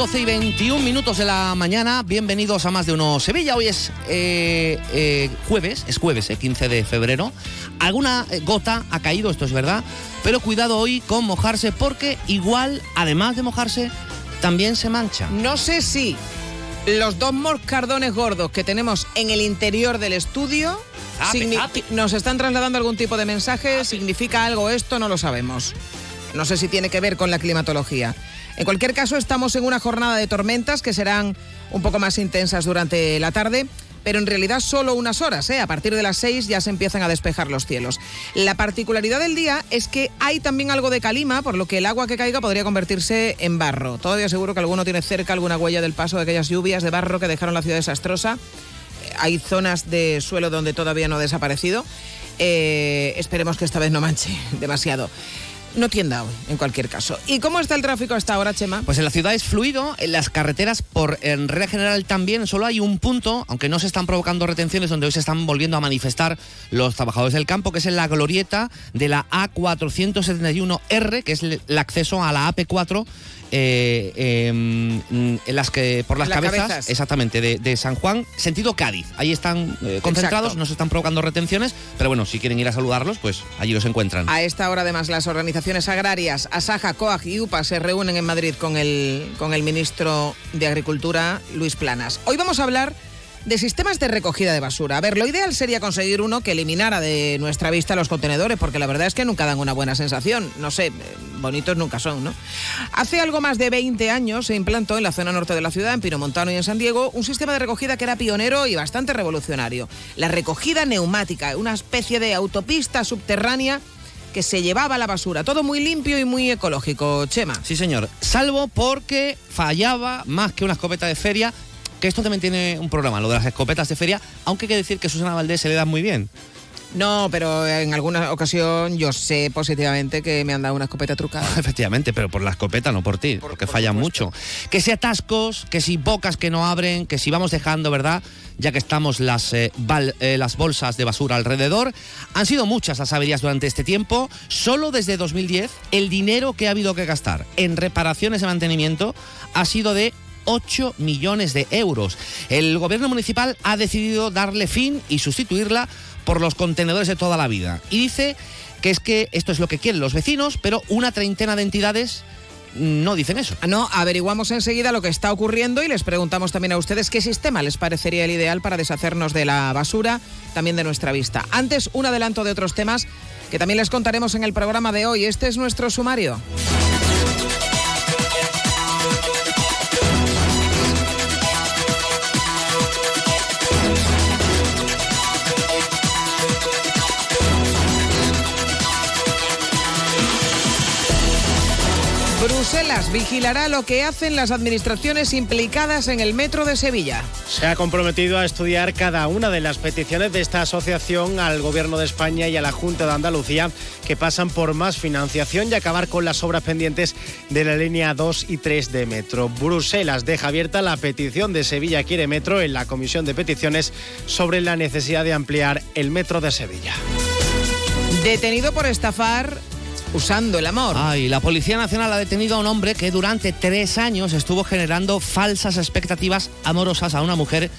tardes, son las 12 y 21 minutos de la mañana. Bienvenidos a más de uno Sevilla. Hoy es eh, eh, jueves, es jueves, 15 de febrero. Alguna gota ha caído, esto es verdad, pero cuidado hoy con mojarse porque igual, además de mojarse, también se mancha. No sé si los dos moscardones gordos que tenemos en el interior del estudio nos están trasladando algún tipo de mensaje, significa algo esto, no lo sabemos. No sé si tiene que ver con la climatología. En cualquier caso, estamos en una jornada de tormentas que serán un poco más intensas durante la tarde pero en realidad solo unas horas. ¿eh? A partir de las 6 ya se empiezan a despejar los cielos. La particularidad del día es que hay también algo de calima, por lo que el agua que caiga podría convertirse en barro. Todavía seguro que alguno tiene cerca alguna huella del paso de aquellas lluvias de barro que dejaron la ciudad desastrosa. Eh, hay zonas de suelo donde todavía no ha desaparecido. Eh, esperemos que esta vez no manche demasiado no tienda hoy, en cualquier caso. ¿Y cómo está el tráfico hasta ahora, Chema? Pues en la ciudad es fluido, en las carreteras por en regla general también, solo hay un punto, aunque no se están provocando retenciones, donde hoy se están volviendo a manifestar los trabajadores del campo, que es en la glorieta de la A471R, que es el acceso a la AP4 eh, em, en las que por las, cabezas, exactamente de, San Juan sentido Cádiz. Ahí están eh, concentrados no se están provocando retenciones pero bueno si quieren ir a saludarlos pues allí los encuentran. A esta hora además las organizaciones agrarias Asaja COAG y UPA se reúnen en Madrid con el con el ministro de Agricultura Luis Planas. Hoy vamos a hablar de sistemas de recogida de basura. A ver, lo ideal sería conseguir uno que eliminara de nuestra vista los contenedores, porque la verdad es que nunca dan una buena sensación. No sé, bonitos nunca son, ¿no? Hace algo más de 20 años se implantó en la zona norte de la ciudad, en Pinomontano y en San Diego, un sistema de recogida que era pionero y bastante revolucionario. La recogida neumática, una especie de autopista subterránea que se llevaba la basura. Todo muy limpio y muy ecológico, Chema. Sí, señor. Salvo porque fallaba más que una escopeta de feria que esto también tiene un programa, lo de las escopetas de feria, aunque hay que decir que Susana Valdés se le da muy bien. No, pero en alguna ocasión yo sé positivamente que me han dado una escopeta trucada. Efectivamente, pero por la escopeta, no por ti, porque falla mucho. Que si atascos, que si bocas que no abren, que si vamos dejando, ¿verdad? Ya que estamos las, eh, eh, las bolsas de basura alrededor. Han sido muchas las averías durante este tiempo. Solo desde 2010, el dinero que ha habido que gastar en reparaciones y mantenimiento ha sido de 8 millones de euros. El gobierno municipal ha decidido darle fin y sustituirla por los contenedores de toda la vida. Y dice que es que esto es lo que quieren los vecinos, pero una treintena de entidades no dicen eso. No, averiguamos enseguida lo que está ocurriendo y les preguntamos también a ustedes qué sistema les parecería el ideal para deshacernos de la basura, también de nuestra vista. Antes, un adelanto de otros temas que también les contaremos en el programa de hoy. Este es nuestro sumario. Vigilará lo que hacen las administraciones implicadas en el metro de Sevilla. Se ha comprometido a estudiar cada una de las peticiones de esta asociación al Gobierno de España y a la Junta de Andalucía que pasan por más financiación y acabar con las obras pendientes de la línea 2 y 3 de metro. Bruselas deja abierta la petición de Sevilla Quiere Metro en la Comisión de Peticiones sobre la necesidad de ampliar el metro de Sevilla. Detenido por estafar usando el amor. Ay, la Policía Nacional ha detenido a un hombre que durante tres años estuvo generando falsas expectativas amorosas a una mujer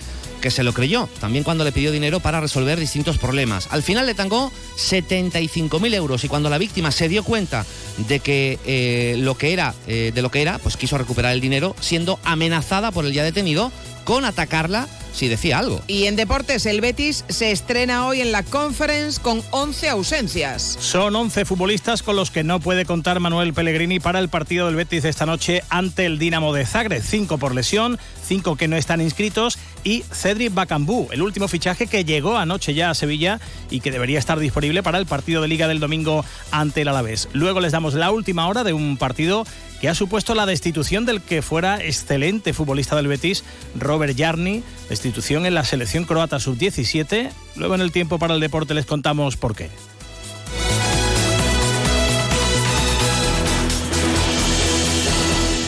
que se lo creyó, también cuando le pidió dinero para resolver distintos problemas. Al final le tangó 75.000 euros y cuando la víctima se dio cuenta de que eh, lo que era, eh, de lo que era, pues quiso recuperar el dinero, siendo amenazada por el ya detenido con atacarla si decía algo. Y en deportes, el Betis se estrena hoy en la Conference con 11 ausencias. Son 11 futbolistas con los que no puede contar Manuel Pellegrini para el partido del Betis esta noche ante el Dinamo de Zagreb. Cinco por lesión, cinco que no están inscritos y Cedric Bacambú, el último fichaje que llegó anoche ya a Sevilla y que debería estar disponible para el partido de Liga del domingo ante el Alavés. Luego les damos la última hora de un partido que ha supuesto la destitución del que fuera excelente futbolista del Betis, Robert Jarni, destitución en la selección croata sub-17. Luego en el tiempo para el deporte les contamos por qué.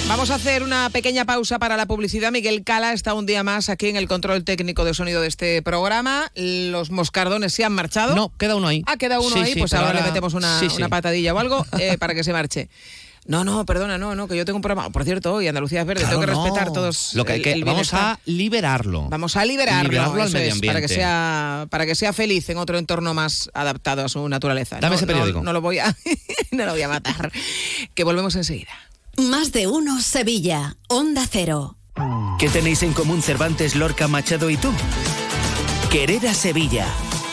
Vamos a hacer una pequeña pausa para la publicidad. Miguel Cala está un día más aquí en el control técnico de sonido de este programa. Los moscardones se han marchado. No, queda uno ahí. Ah, queda uno ahí. pues ahora, le metemos una, patadilla o algo eh, para que se marche. No, no, perdona, no, no, que yo tengo un programa. Por cierto, hoy Andalucía es verde, Claro, tengo que no. respetar todos. Lo que hay que- el vamos a liberarlo. Vamos a liberarlo, Liberarlo al medio es, para que ambiente. sea para que sea feliz en otro entorno más adaptado a su naturaleza. Dame No, ese no- periódico. No, lo voy a no lo voy a matar. Que volvemos enseguida. Más de uno Sevilla. Onda Cero. ¿Qué tenéis en común Cervantes, Lorca, Machado y tú? Querer a Sevilla.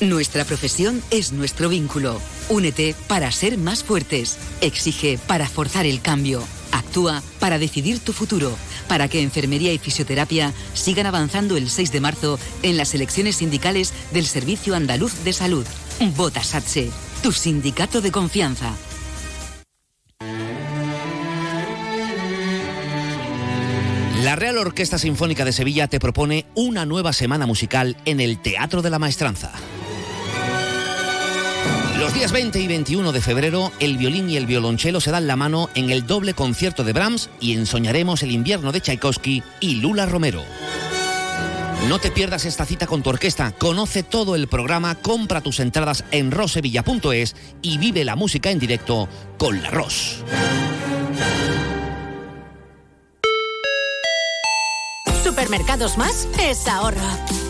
Nuestra profesión es nuestro vínculo. Únete para ser más fuertes. Exige para forzar el cambio. Actúa para decidir tu futuro. Para que enfermería y fisioterapia sigan avanzando el 6 de marzo en las elecciones sindicales del Servicio Andaluz de Salud. Vota SATSE, tu sindicato de confianza. La Real Orquesta Sinfónica de Sevilla te propone una nueva semana musical en el Teatro de la Maestranza. Los días 20 y 21 de febrero, el violín y el violonchelo se dan la mano en el doble concierto de Brahms y ensoñaremos el invierno de Tchaikovsky y Lula Romero. No te pierdas esta cita con tu orquesta, conoce todo el programa, compra tus entradas en rosevilla.es y vive la música en directo con la Ros. Supermercados Más es ahorro.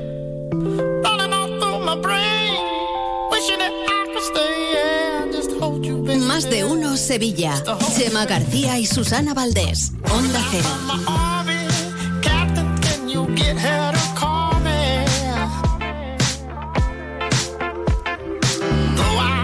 Más de uno Sevilla. Chema García y Susana Valdés. Onda Cero.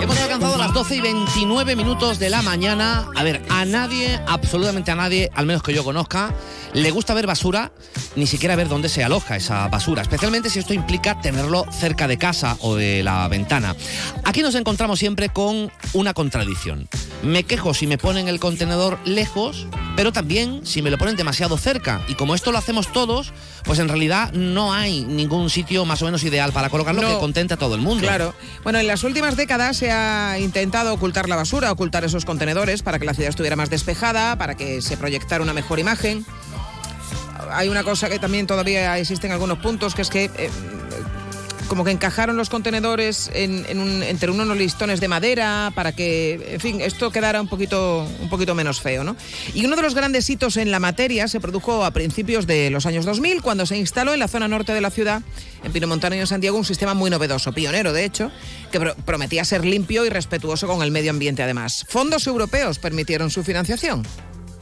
Hemos alcanzado las 12 y 29 minutos de la mañana. A ver, a nadie, absolutamente a nadie, al menos que yo conozca, le gusta ver basura, ni siquiera ver dónde se aloja esa basura, especialmente si esto implica tenerlo cerca de casa o de la ventana. Aquí nos encontramos siempre con una contradicción. Me quejo si me ponen el contenedor lejos, pero también si me lo ponen demasiado cerca. Y como esto lo hacemos todos, pues en realidad no hay ningún sitio más o menos ideal para colocarlo No. que contente a todo el mundo. Claro. Bueno, en las últimas décadas se ha intentado ocultar la basura, ocultar esos contenedores para que la ciudad estuviera más despejada, para que se proyectara una mejor imagen. Hay una cosa que también todavía existe en algunos puntos, que es que eh, como que encajaron los contenedores en, en un- entre unos listones de madera para que, en fin, esto quedara un poquito, un poquito menos feo, ¿no? Y uno de los grandes hitos en la materia se produjo a principios de los años 2000, cuando se instaló en la zona norte de la ciudad, en Pinomontano y en Santiago, un sistema muy novedoso, pionero de hecho, que pro- prometía ser limpio y respetuoso con el medio ambiente además. Fondos europeos permitieron su financiación.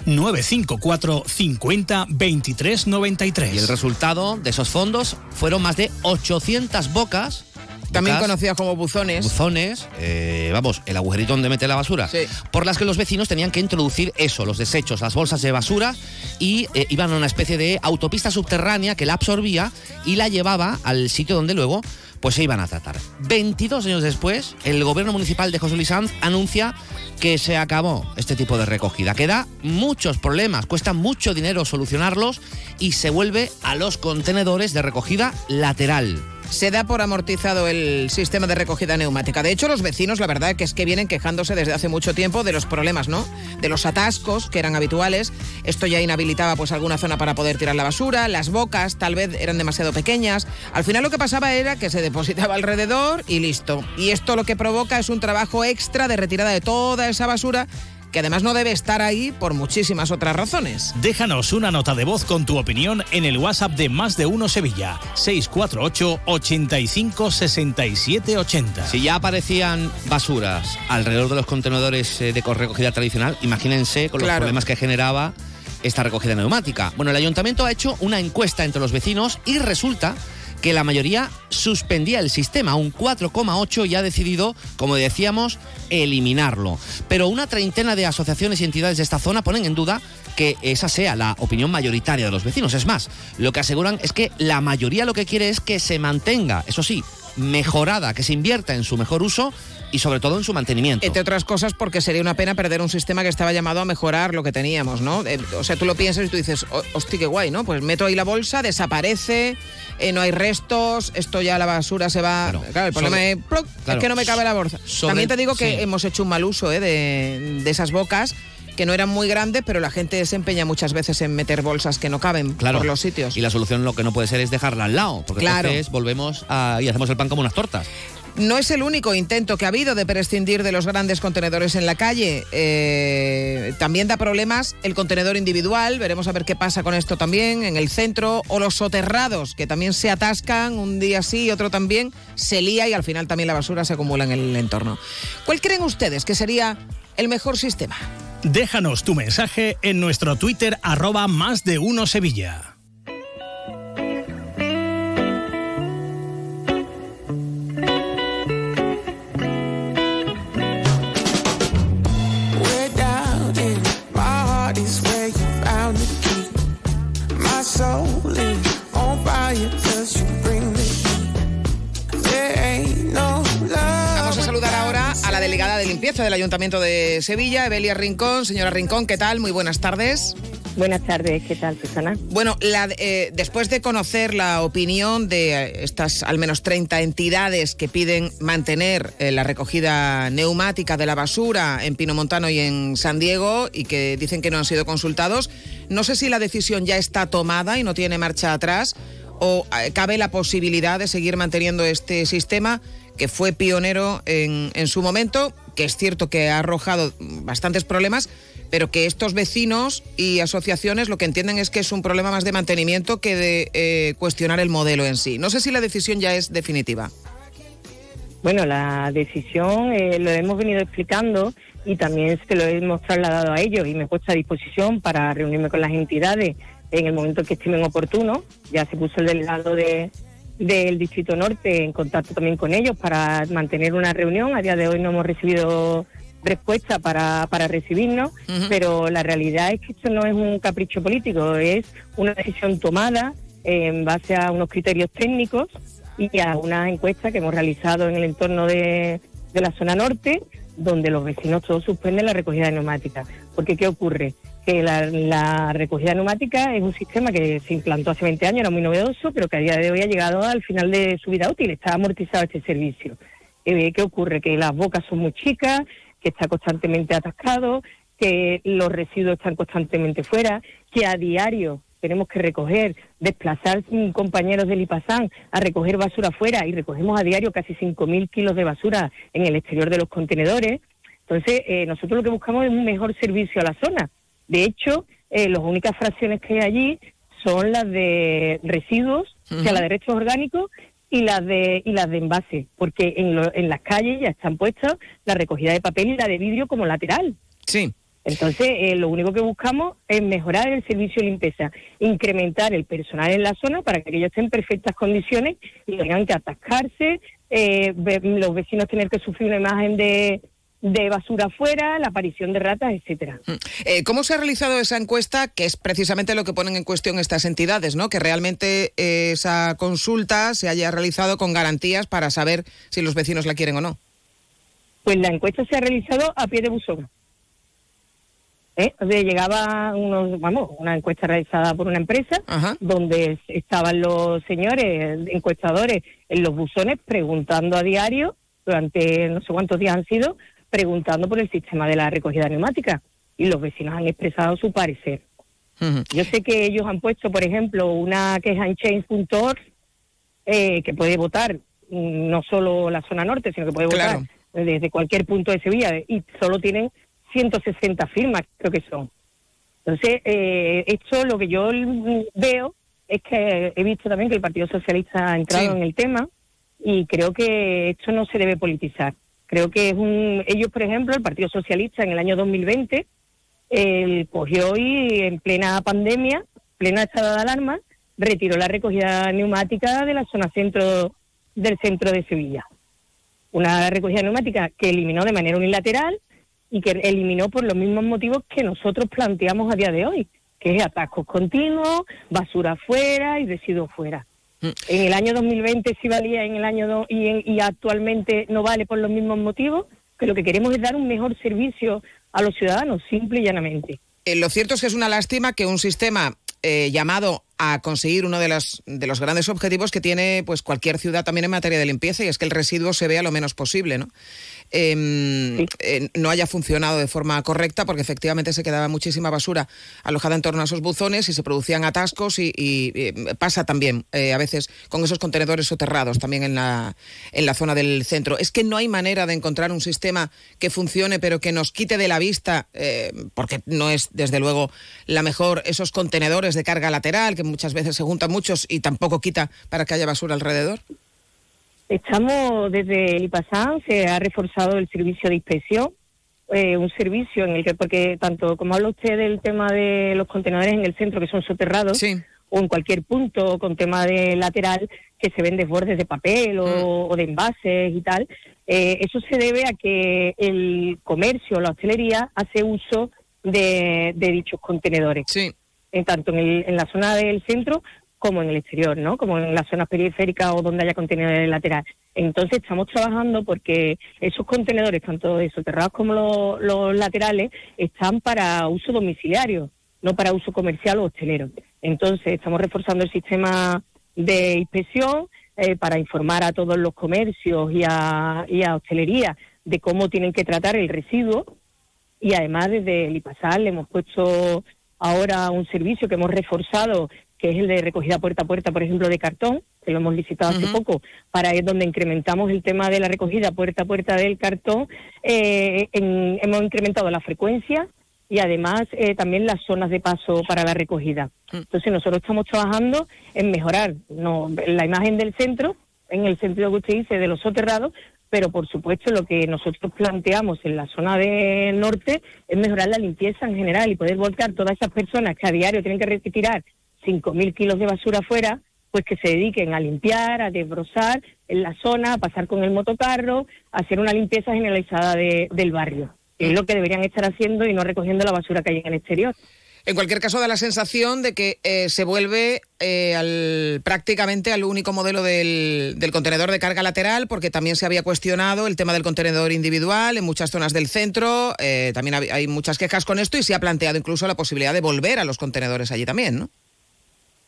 954 50 23 93. Y el resultado de esos fondos fueron más de 800 bocas. También bocas, conocidas como buzones. buzones, eh, vamos, el agujerito donde mete la basura, Sí. por las que los vecinos tenían que introducir eso, los desechos, las bolsas de basura, y eh, iban a una especie de autopista subterránea que la absorbía y la llevaba al sitio donde luego pues se iban a tratar. 22 años después, el gobierno municipal de José Luis Sanz anuncia que se acabó este tipo de recogida, que da muchos problemas, cuesta mucho dinero solucionarlos y se vuelve a los contenedores de recogida lateral. Se da por amortizado el sistema de recogida neumática. De hecho, los vecinos, la verdad que es que vienen quejándose desde hace mucho tiempo de los problemas, ¿no? De los atascos que eran habituales. Esto ya inhabilitaba pues alguna zona para poder tirar la basura. Las bocas tal vez eran demasiado pequeñas. Al final lo que pasaba era que se depositaba alrededor y listo. Y esto lo que provoca es un trabajo extra de retirada de toda esa basura que además no debe estar ahí por muchísimas otras razones. Déjanos una nota de voz con tu opinión en el WhatsApp de Más de Uno Sevilla, 648 85 67 80. Si ya aparecían basuras alrededor de los contenedores eh, de recogida tradicional, imagínense con los Claro. problemas que generaba esta recogida neumática. Bueno, el ayuntamiento ha hecho una encuesta entre los vecinos y resulta que la mayoría suspendía el sistema, un 4,8 y ha decidido, como decíamos, eliminarlo. Pero una treintena de asociaciones y entidades de esta zona ponen en duda que esa sea la opinión mayoritaria de los vecinos. Es más, lo que aseguran es que la mayoría lo que quiere es que se mantenga, eso sí, mejorada, que se invierta en su mejor uso y sobre todo en su mantenimiento. Entre otras cosas porque sería una pena perder un sistema que estaba llamado a mejorar lo que teníamos, ¿no? Eh, o sea, tú lo piensas y tú dices, "Oh, hostia, qué guay, ¿no? Pues meto ahí la bolsa, desaparece, eh, no hay restos, esto ya la basura se va... Claro, el problema sobre- es, ¡pluc! claro, es que no me cabe la bolsa. sobre- También te digo que sí. hemos hecho un mal uso ¿eh? de, de esas bocas que no eran muy grandes, pero la gente se empeña muchas veces en meter bolsas que no caben Claro. por los sitios. Y la solución lo que no puede ser es dejarla al lado, porque Claro. entonces volvemos a, y hacemos el pan como unas tortas. No es el único intento que ha habido de prescindir de los grandes contenedores en la calle. Eh, también da problemas el contenedor individual. Veremos a ver qué pasa con esto también en el centro. O los soterrados, que también se atascan un día sí y otro también. Se lía y al final también la basura se acumula en el entorno. ¿Cuál creen ustedes que sería el mejor sistema? Déjanos tu mensaje en nuestro Twitter arroba más de uno Sevilla. De limpieza del Ayuntamiento de Sevilla, Evelia Rincón. Señora Rincón, ¿qué tal? Muy buenas tardes. Buenas tardes, ¿qué tal, Susana? Bueno, la- eh, después de conocer la opinión de eh, estas al menos 30 entidades que piden mantener eh, la recogida neumática de la basura en Pinomontano y en San Diego y que dicen que no han sido consultados, no sé si la decisión ya está tomada y no tiene marcha atrás o eh, cabe la posibilidad de seguir manteniendo este sistema que fue pionero en, en su momento, que es cierto que ha arrojado bastantes problemas, pero que estos vecinos y asociaciones lo que entienden es que es un problema más de mantenimiento que de eh, cuestionar el modelo en sí. No sé si la decisión ya es definitiva. Bueno, la decisión eh, lo hemos venido explicando y también se lo hemos trasladado a ellos y me he puesto a disposición para reunirme con las entidades en el momento que estimen oportuno. Ya se puso el delegado de, del Distrito Norte en contacto también con ellos para mantener una reunión. A día de hoy no hemos recibido respuesta para, para recibirnos, pero la realidad es que esto no es un capricho político, es una decisión tomada en base a unos criterios técnicos y a una encuesta que hemos realizado en el entorno de, de la zona norte, donde los vecinos todos suspenden la recogida de neumáticas. Porque ¿qué ocurre? Que la, recogida neumática es un sistema que se implantó hace 20 años, era muy novedoso, pero que a día de hoy ha llegado al final de su vida útil, está amortizado este servicio. Eh, ¿Qué ocurre? Que las bocas son muy chicas, que está constantemente atascado, que los residuos están constantemente fuera, que a diario tenemos que recoger, desplazar compañeros del IPASAN a recoger basura fuera y recogemos a diario casi 5.000 kilos de basura en el exterior de los contenedores. Entonces, eh, nosotros lo que buscamos es un mejor servicio a la zona. De hecho, eh, las únicas fracciones que hay allí son las de residuos, o sea, las de restos orgánicos y las de y las de envase, porque en, lo- en las calles ya están puestas la recogida de papel y la de vidrio como lateral. Sí. Entonces, eh, lo único que buscamos es mejorar el servicio de limpieza, incrementar el personal en la zona para que ellos estén en perfectas condiciones y tengan que atascarse, eh, los vecinos tener que sufrir una imagen de, de basura afuera, la aparición de ratas, etcétera. Eh, ¿Cómo se ha realizado esa encuesta? Que es precisamente lo que ponen en cuestión estas entidades, ¿no? Que realmente eh, esa consulta se haya realizado con garantías para saber si los vecinos la quieren o no. Pues la encuesta se ha realizado a pie de buzón. ¿Eh? O sea, llegaba unos, vamos, una encuesta realizada por una empresa donde estaban los señores encuestadores en los buzones preguntando a diario, durante no sé cuántos días han sido, preguntando por el sistema de la recogida neumática. Y los vecinos han expresado su parecer. Yo sé que ellos han puesto, por ejemplo, una queja en change.org eh, que puede votar mm, no solo la zona norte, sino que puede Claro. votar desde cualquier punto de Sevilla y solo tienen 160 firmas, creo que son. Entonces, eh, esto lo que yo veo es que he visto también que el Partido Socialista ha entrado en el tema y creo que esto no se debe politizar. Creo que es un. Ellos, por ejemplo, el Partido Socialista en el año 2020 eh, cogió y en plena pandemia, plena estado de alarma, retiró la recogida neumática de la zona centro del centro de Sevilla. Una recogida neumática que eliminó de manera unilateral y que eliminó por los mismos motivos que nosotros planteamos a día de hoy, que es atascos continuos, basura fuera y residuos fuera. Mm. En el año 2020 sí valía en el año y, y actualmente no vale por los mismos motivos, que lo que queremos es dar un mejor servicio a los ciudadanos, simple y llanamente. Eh, lo cierto es que es una lástima que un sistema eh, llamado a conseguir uno de los, de los grandes objetivos que tiene pues cualquier ciudad también en materia de limpieza y es que el residuo se vea lo menos posible, ¿no? Em, eh, no haya funcionado de forma correcta porque efectivamente se quedaba muchísima basura alojada en torno a esos buzones y se producían atascos y, eh, pasa también eh, a veces con esos contenedores soterrados también en la, en la zona del centro. Es que no hay manera de encontrar un sistema que funcione pero que nos quite de la vista, porque no es desde luego la mejor, esos contenedores de carga lateral que muchas veces se juntan muchos y tampoco quita para que haya basura alrededor. Estamos desde el IPASAN, se ha reforzado el servicio de inspección, eh, un servicio en el que, porque tanto como habla usted del tema de los contenedores en el centro que son soterrados, o en cualquier punto con tema de lateral que se ven desbordes de papel o, mm. de envases y tal, eh, eso se debe a que el comercio, la hostelería, hace uso de, dichos contenedores. Sí. En tanto en, el, en la zona del centro como en el exterior, ¿no? Como en las zonas periféricas o donde haya contenedores laterales. Entonces estamos trabajando porque esos contenedores, tanto soterrados como los, laterales, están para uso domiciliario, no para uso comercial o hostelero. Entonces estamos reforzando el sistema de inspección eh, para informar a todos los comercios y a, y a hostelería de cómo tienen que tratar el residuo y además desde el IPASAL le hemos puesto ahora un servicio que hemos reforzado que es el de recogida puerta a puerta, por ejemplo, de cartón, que lo hemos licitado hace poco, para es donde incrementamos el tema de la recogida puerta a puerta del cartón, eh, hemos incrementado la frecuencia y además eh, también las zonas de paso para la recogida. Mm. Entonces nosotros estamos trabajando en mejorar no, la imagen del centro, en el sentido que usted dice de los soterrados, pero por supuesto lo que nosotros planteamos en la zona del norte es mejorar la limpieza en general y poder volcar todas esas personas que a diario tienen que retirar 5.000 kilos de basura fuera, pues que se dediquen a limpiar, a desbrozar en la zona, a pasar con el motocarro, a hacer una limpieza generalizada del barrio. Es lo que deberían estar haciendo y no recogiendo la basura que hay en el exterior. En cualquier caso, da la sensación de que eh, se vuelve eh, al, prácticamente al único modelo del, contenedor de carga lateral, porque también se había cuestionado el tema del contenedor individual en muchas zonas del centro. Eh, también hay muchas quejas con esto y se ha planteado incluso la posibilidad de volver a los contenedores allí también, ¿no?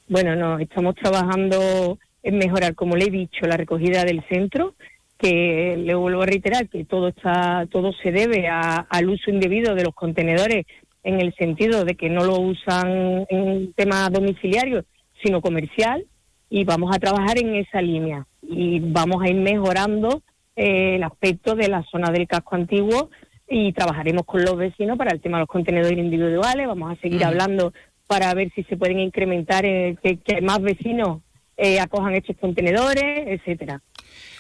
Bueno, no, estamos trabajando en mejorar, como le he dicho, la recogida del centro, que le vuelvo a reiterar que todo está, todo se debe al uso indebido de los contenedores en el sentido de que no lo usan en tema domiciliario, sino comercial, y vamos a trabajar en esa línea. Y vamos a ir mejorando eh, el aspecto de la zona del casco antiguo y trabajaremos con los vecinos para el tema de los contenedores individuales, vamos a seguir hablando para ver si se pueden incrementar, eh, que, más vecinos eh, acojan estos contenedores, etcétera.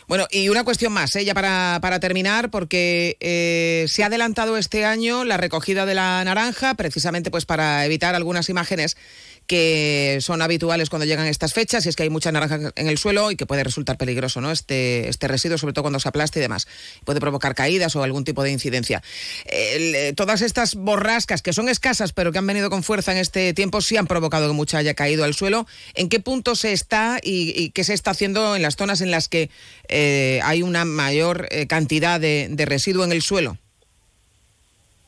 Bueno, y una cuestión más, ¿eh? ya para, para terminar, porque eh, se ha adelantado este año la recogida de la naranja, precisamente pues para evitar algunas imágenes que son habituales cuando llegan estas fechas, y es que hay mucha naranja en el suelo y que puede resultar peligroso, ¿no? Este, este residuo, sobre todo cuando se aplasta y demás. Puede provocar caídas o algún tipo de incidencia. Eh, todas estas borrascas, que son escasas, pero que han venido con fuerza en este tiempo, sí han provocado que mucha haya caído al suelo. ¿En qué punto se está y, qué se está haciendo en las zonas en las que eh, hay una mayor eh, cantidad de, de residuo en el suelo?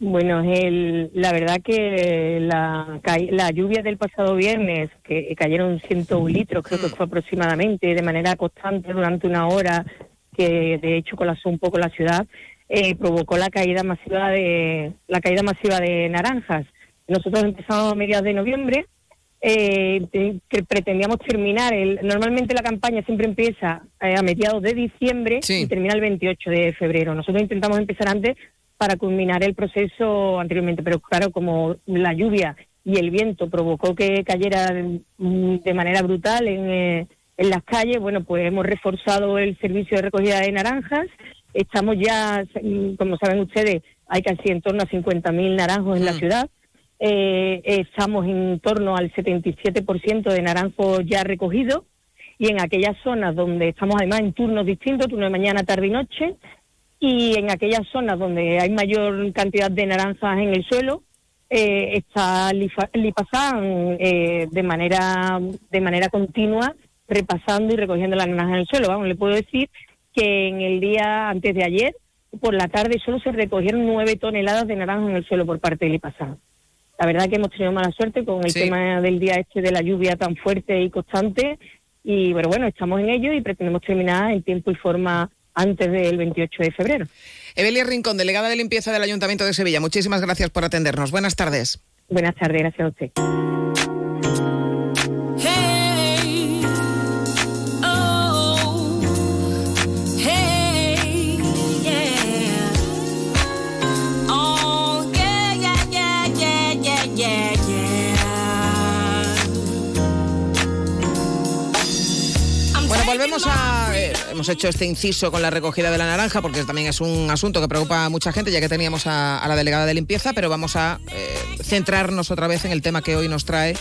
Bueno, el, la verdad que la, la lluvia del pasado viernes, que cayeron 101 litros, creo que fue aproximadamente, de manera constante durante una hora, que de hecho colapsó un poco la ciudad, eh, provocó la caída masiva de la caída masiva de naranjas. Nosotros empezamos a mediados de noviembre, eh, que pretendíamos terminar. El, normalmente la campaña siempre empieza eh, a mediados de diciembre y termina el 28 de febrero. Nosotros intentamos empezar antes para culminar el proceso anteriormente. Pero claro, como la lluvia y el viento provocó que cayera mm, de manera brutal en, eh, en las calles, bueno, pues hemos reforzado el servicio de recogida de naranjas. Estamos ya, mm, como saben ustedes, hay casi en torno a 50.000 naranjos en la ciudad. Eh, estamos en torno al 77% de naranjos ya recogidos y en aquellas zonas donde estamos además en turnos distintos, turno de mañana, tarde y noche, y en aquellas zonas donde hay mayor cantidad de naranjas en el suelo, eh, está Lipazán eh, de manera de manera continua repasando y recogiendo las naranjas en el suelo. Vamos, le puedo decir que en el día antes de ayer, por la tarde, solo se recogieron nueve toneladas de naranjas en el suelo por parte de Lipazán. La verdad que hemos tenido mala suerte con el tema del día este de la lluvia tan fuerte y constante. Y bueno, bueno, estamos en ello y pretendemos terminar en tiempo y forma antes del 28 de febrero. Evelia Rincón, delegada de limpieza del Ayuntamiento de Sevilla, muchísimas gracias por atendernos. Buenas tardes. Buenas tardes, gracias a usted. volvemos a. Hemos hecho este inciso con la recogida de la naranja, porque también es un asunto que preocupa a mucha gente, ya que teníamos a, la delegada de limpieza, pero vamos a eh, centrarnos otra vez en el tema que hoy nos trae.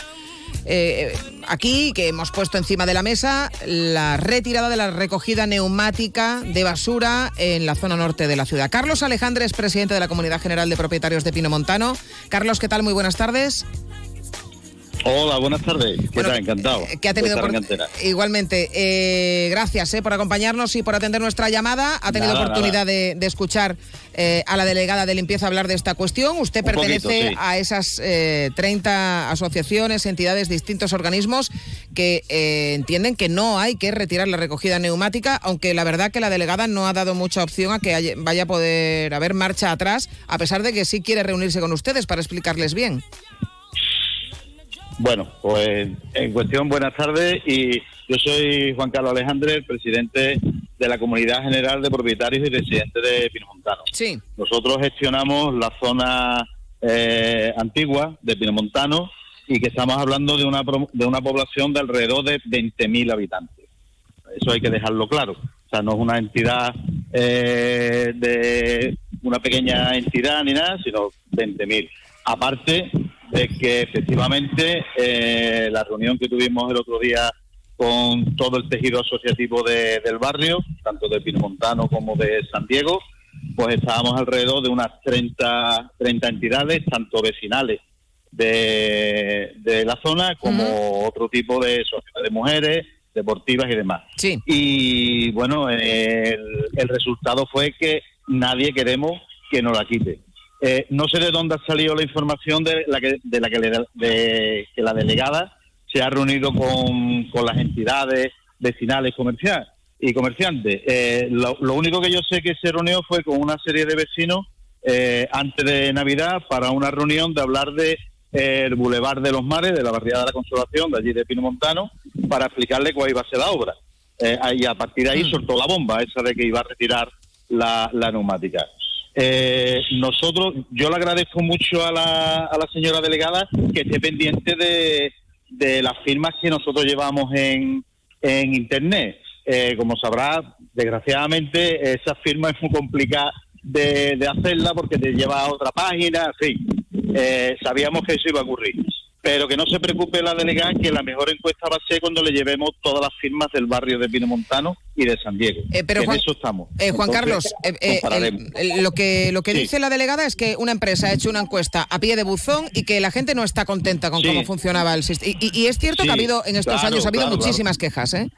Eh, aquí, que hemos puesto encima de la mesa, la retirada de la recogida neumática de basura en la zona norte de la ciudad. Carlos Alejandre es presidente de la Comunidad General de Propietarios de Pino Montano. Carlos, ¿qué tal? Muy buenas tardes. Hola, buenas tardes. ¿Qué tal? Encantado. Eh, que ha tenido Igualmente. Eh, gracias eh, por acompañarnos y por atender nuestra llamada. Ha tenido oportunidad De, escuchar a la delegada de limpieza hablar de esta cuestión. Usted pertenece a esas 30 asociaciones, entidades, distintos organismos que entienden que no hay que retirar la recogida neumática, aunque la verdad que la delegada no ha dado mucha opción a que vaya a poder haber marcha atrás, a pesar de que sí quiere reunirse con ustedes para explicarles bien. Bueno, pues en cuestión, buenas tardes y yo soy Juan Carlos Alejandre, presidente de la Comunidad General de Propietarios y Residentes de Pinomontano. Sí. Nosotros gestionamos la zona eh, antigua de Pinomontano y que estamos hablando de una, de una población de alrededor de 20.000 habitantes. Eso hay que dejarlo claro. O sea, no es una entidad eh, de una pequeña entidad ni nada, sino 20.000. Aparte de que efectivamente eh, la reunión que tuvimos el otro día con todo el tejido asociativo del barrio, tanto de Pinomontano como de San Diego, pues estábamos alrededor de unas 30, 30 entidades, tanto vecinales de, la zona como otro tipo de sociedades de mujeres, deportivas y demás. Sí. Y bueno, el, el resultado fue que nadie queremos que nos la quite. Eh, no sé de dónde ha salido la información de la que, de la que, de, que la delegada se ha reunido con, con las entidades vecinales comerciales y comerciantes. Eh, lo, único que yo sé que se reunió fue con una serie de vecinos eh, antes de Navidad para una reunión de hablar de el Boulevard de los Mares, de la barriada de la Consolación, de allí de Pino Montano, para explicarle cuál iba a ser la obra. y a partir de ahí mm. soltó la bomba, esa de que iba a retirar la, la neumática. Eh, nosotros, yo le agradezco mucho a la, señora delegada que esté pendiente de, de las firmas que nosotros llevamos en, en Internet. Eh, como sabrá, desgraciadamente esa firma es muy complicada de, de hacerla porque te lleva a otra página, en fin. Eh, sabíamos que eso iba a ocurrir pero que no se preocupe la delegada que la mejor encuesta va a ser cuando le llevemos todas las firmas del barrio de Pinomontano y de San Diego. Eh, pero en eso estamos. Eh, Juan Carlos, eh, lo que lo que dice la delegada es que una empresa ha hecho una encuesta a pie de buzón y que la gente no está contenta con cómo funcionaba el sistema. Y, es cierto que ha habido en estos años ha habido muchísimas quejas, ¿eh?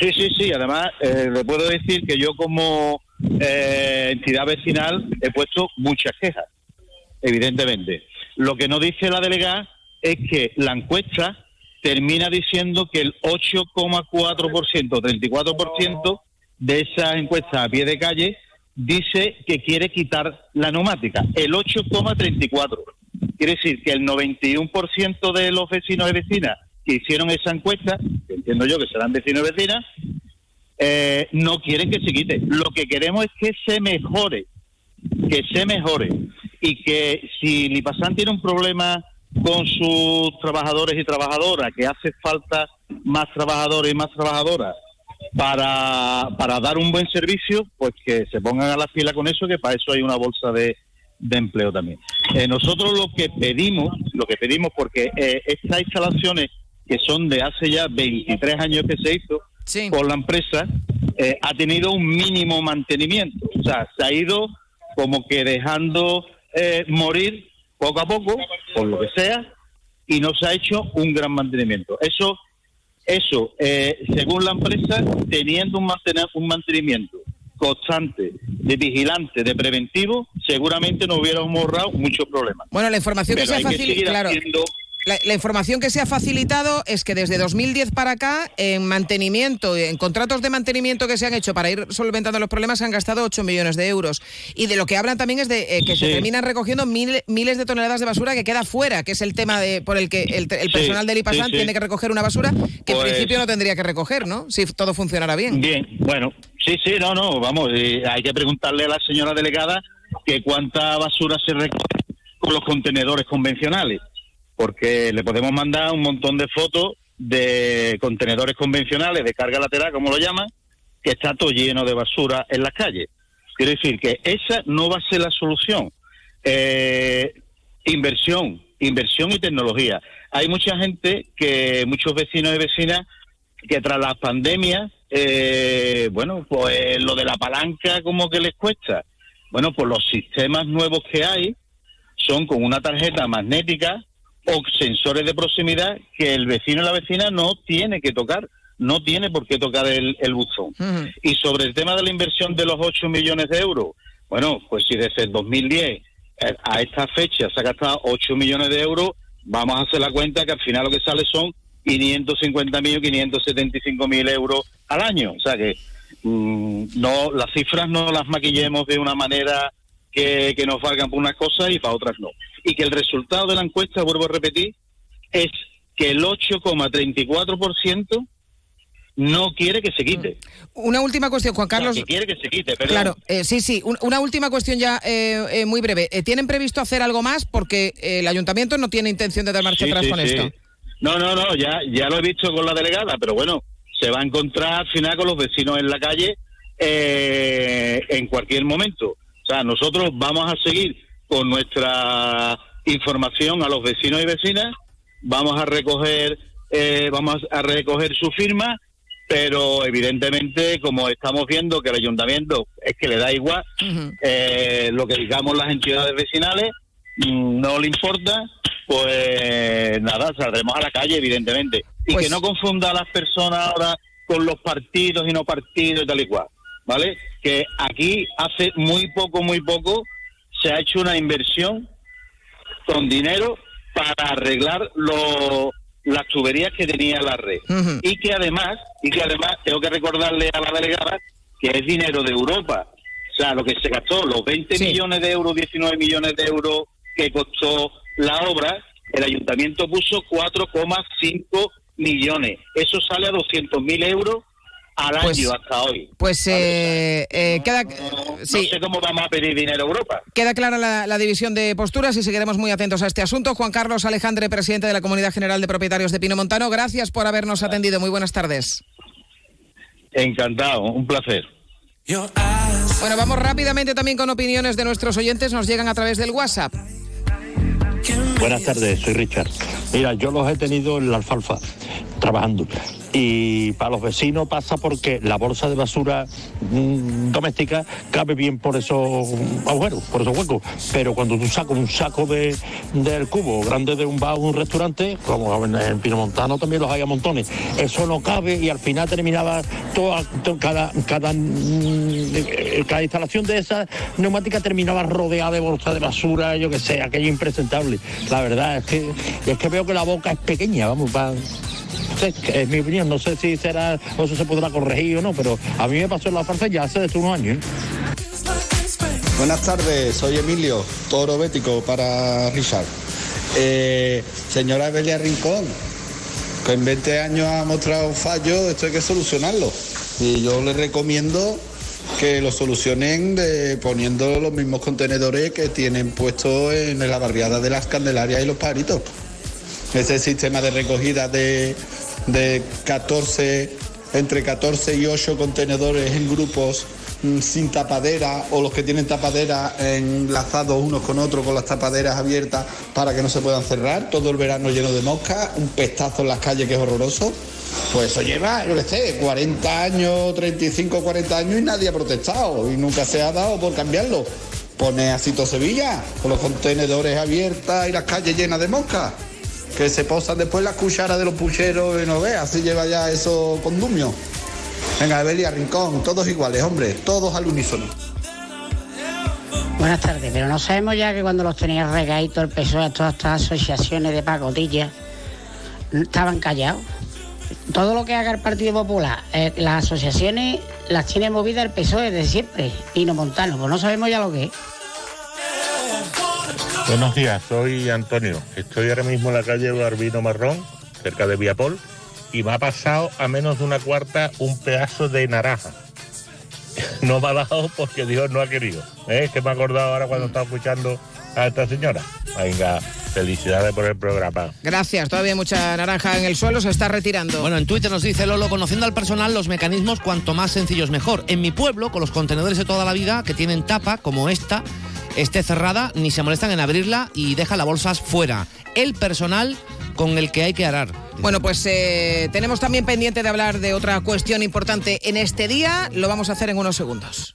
Sí, sí, sí. Además, le puedo decir que yo como entidad vecinal he puesto muchas quejas, evidentemente lo que no dice la delegada es que la encuesta termina diciendo que el 8,4%, 34% de esa encuesta a pie de calle dice que quiere quitar la neumática, el 8,34%. Quiere decir que el 91% de los vecinos y vecinas que hicieron esa encuesta, que entiendo yo que serán vecinos y vecinas, eh, no quieren que se quite. Lo que queremos es que se mejore que se mejore y que si Lipasan tiene un problema con sus trabajadores y trabajadoras, que hace falta más trabajadores y más trabajadoras para, para dar un buen servicio, pues que se pongan a la fila con eso, que para eso hay una bolsa de, de empleo también. Eh, nosotros lo que pedimos, lo que pedimos, porque eh, estas instalaciones que son de hace ya 23 años que se hizo por la empresa, eh, ha tenido un mínimo mantenimiento. O sea, se ha ido como que dejando eh, morir poco a poco, por lo que sea, y no se ha hecho un gran mantenimiento. Eso, eso eh, según la empresa, teniendo un, mantener, un mantenimiento constante, de vigilante, de preventivo, seguramente no hubiéramos ahorrado muchos problemas. Bueno, la información que se ha facilitado, claro, haciendo- la, la información que se ha facilitado es que desde 2010 para acá, en mantenimiento, en contratos de mantenimiento que se han hecho para ir solventando los problemas, se han gastado 8 millones de euros. Y de lo que hablan también es de eh, que se terminan recogiendo mil- miles de toneladas de basura que queda fuera, que es el tema de por el que el, el Sí, personal del IPASAN sí, tiene que recoger una basura que en Pues- principio no tendría que recoger, ¿no? Si todo funcionara bien. Bien, bueno, sí, sí, no, no, vamos, eh, hay que preguntarle a la señora delegada que cuánta basura se recoge con los contenedores convencionales, porque le podemos mandar un montón de fotos de contenedores convencionales de carga lateral, como lo llaman, que está todo lleno de basura en las calles. Quiero decir que esa no va a ser la solución. Eh, inversión, inversión y tecnología. Hay mucha gente que, muchos vecinos y vecinas, que tras la pandemia, eh, bueno, pues lo de la palanca como que les cuesta. Bueno, pues los sistemas nuevos que hay son con una tarjeta magnética o sensores de proximidad que el vecino y la vecina no tiene que tocar, no tiene por qué tocar el, el buzón. Y sobre el tema de la inversión de los 8 millones de euros, bueno, pues si desde el 2010 eh, a esta fecha se ha gastado 8 millones de euros, vamos a hacer la cuenta que al final lo que sale son 550 mil, 575 mil euros al año. O sea que mm, no las cifras no las maquillemos de una manera que, que nos valgan para unas cosas y para otras no. Y que el resultado de la encuesta, vuelvo a repetir, es que el 8,34% no quiere que se quite. Una última cuestión, Juan O sea, Carlos. que quiere que se quite, perdón. Claro, eh, sí, sí. Un- una última cuestión ya eh, eh, muy breve. Eh, ¿Tienen previsto hacer algo más? Porque eh, el ayuntamiento no tiene intención de dar marcha Sí, atrás sí, con sí. esto. No, no, no, ya, ya lo he visto con la delegada, pero bueno, se va a encontrar al final con los vecinos en la calle eh, en cualquier momento. O sea, nosotros vamos a seguir con nuestra información a los vecinos y vecinas, vamos a recoger, eh, vamos a recoger su firma, pero evidentemente, como estamos viendo que el ayuntamiento es que le da igual eh, lo que digamos las entidades vecinales, mm, no le importa, pues nada, saldremos a la calle, evidentemente. Y Pues que no confunda a las personas ahora con los partidos y no partidos y tal y cual, ¿vale? Que aquí hace muy poco, muy poco, se ha hecho una inversión con dinero para arreglar lo- las tuberías que tenía la red. Y que además, y que además tengo que recordarle a la delegada que es dinero de Europa. O sea, lo que se gastó, los 20 millones de euros, 19 millones de euros que costó la obra, el ayuntamiento puso 4,5 millones. Eso sale a 200.000 euros al Pues- año hasta hoy. Pues eh, eh, queda, sí, No sé cómo vamos a pedir dinero a Europa. queda clara la, la división de posturas y seguiremos muy atentos a este asunto. Juan Carlos Alejandre, presidente de la Comunidad General de Propietarios de Pino Montano, gracias por habernos atendido. Muy buenas tardes. Encantado, un placer. Bueno, vamos rápidamente también con opiniones de nuestros oyentes. Nos llegan a través del WhatsApp. Buenas tardes, soy Richard. Mira, yo los he tenido en la alfalfa trabajando. Y para los vecinos pasa porque la bolsa de basura mm, doméstica cabe bien por esos agujeros, por esos huecos. Pero cuando tú sacas un saco de, del cubo grande de un bar un restaurante, como en, en Pinomontano también los hay a montones, eso no cabe y al final terminaba toda, to- cada, cada, mm, eh, cada instalación de esa neumática terminaba rodeada de bolsa de basura, yo que sé, aquello impresentable. La verdad es que, es que veo que la boca es pequeña, vamos, para... Es mi opinión, no sé si será, o eso se podrá corregir o no, pero a mí me pasó en la farsa ya hace de estos unos años. ¿eh? Buenas tardes, soy Emilio, toro bético para Richard. Eh, señora Evelia Rincón, que en 20 años ha mostrado fallo, esto hay que solucionarlo. Y yo le recomiendo que lo solucionen de- poniendo los mismos contenedores que tienen puestos en la barriada de las Candelarias y los Paritos. Ese sistema de recogida de, de 14, entre 14 y 8 contenedores en grupos mm, sin tapadera o los que tienen tapadera enlazados unos con otros con las tapaderas abiertas para que no se puedan cerrar, todo el verano lleno de moscas, un pestazo en las calles que es horroroso. Pues eso lleva, yo qué sé, 40 años, 35, 40 años y nadie ha protestado y nunca se ha dado por cambiarlo. Pone así todo Sevilla, con los contenedores abiertas y las calles llenas de moscas que se posan después las cucharas de los pucheros y no ve, así lleva ya eso condumio. Venga, Evelia Rincón, todos iguales, hombre, todos al unísono. Buenas tardes, pero no sabemos ya que cuando los tenía regaditos el PSOE, todas estas asociaciones de pacotilla, estaban callados. Todo lo que haga el Partido Popular, eh, las asociaciones las tiene movidas el PSOE desde siempre, Pino Montano, pues no sabemos ya lo que es. Buenos días, soy Antonio. Estoy ahora mismo en la calle Barbino Marrón, cerca de Viapol, y me ha pasado a menos de una cuarta un pedazo de naranja. No me ha dado porque Dios no ha querido. ¿eh? Que me he acordado ahora cuando estaba escuchando a esta señora. Venga, felicidades por el programa. Gracias, todavía hay mucha naranja en el suelo, se está retirando. Bueno, en Twitter nos dice Lolo, conociendo al personal, los mecanismos cuanto más sencillos mejor. En mi pueblo, con los contenedores de toda la vida que tienen tapa, como esta, esté cerrada, ni se molestan en abrirla y dejan las bolsas fuera. El personal con el que hay que arar. Bueno, pues eh, tenemos también pendiente de hablar de otra cuestión importante en este día. Lo vamos a hacer en unos segundos.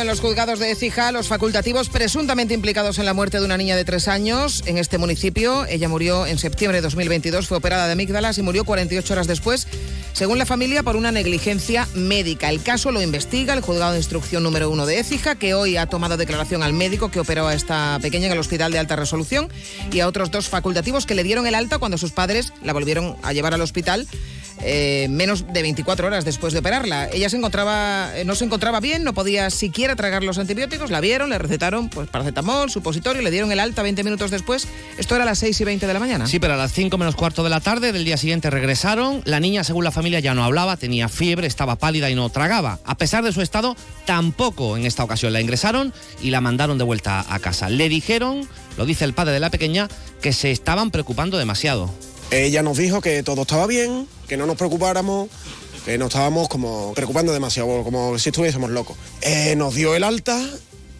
En los juzgados de Écija los facultativos presuntamente implicados en la muerte de una niña de tres años en este municipio. Ella murió en septiembre de 2022, fue operada de amígdalas y murió 48 horas después, según la familia, por una negligencia médica. El caso lo investiga el juzgado de instrucción número uno de Écija, que hoy ha tomado declaración al médico que operó a esta pequeña en el hospital de alta resolución y a otros dos facultativos que le dieron el alta cuando sus padres la volvieron a llevar al hospital eh, menos de 24 horas después de operarla. Ella se encontraba, eh, no se encontraba bien, no podía siquiera tragar los antibióticos, la vieron, le recetaron pues paracetamol, supositorio, le dieron el alta 20 minutos después. Esto era a las 6 y 20 de la mañana. Sí, pero a las 5 menos cuarto de la tarde del día siguiente regresaron. La niña, según la familia, ya no hablaba, tenía fiebre, estaba pálida y no tragaba. A pesar de su estado, tampoco en esta ocasión la ingresaron y la mandaron de vuelta a casa. Le dijeron, lo dice el padre de la pequeña, que se estaban preocupando demasiado. Ella nos dijo que todo estaba bien, que no nos preocupáramos, que nos estábamos como preocupando demasiado, como si estuviésemos locos. Eh, nos dio el alta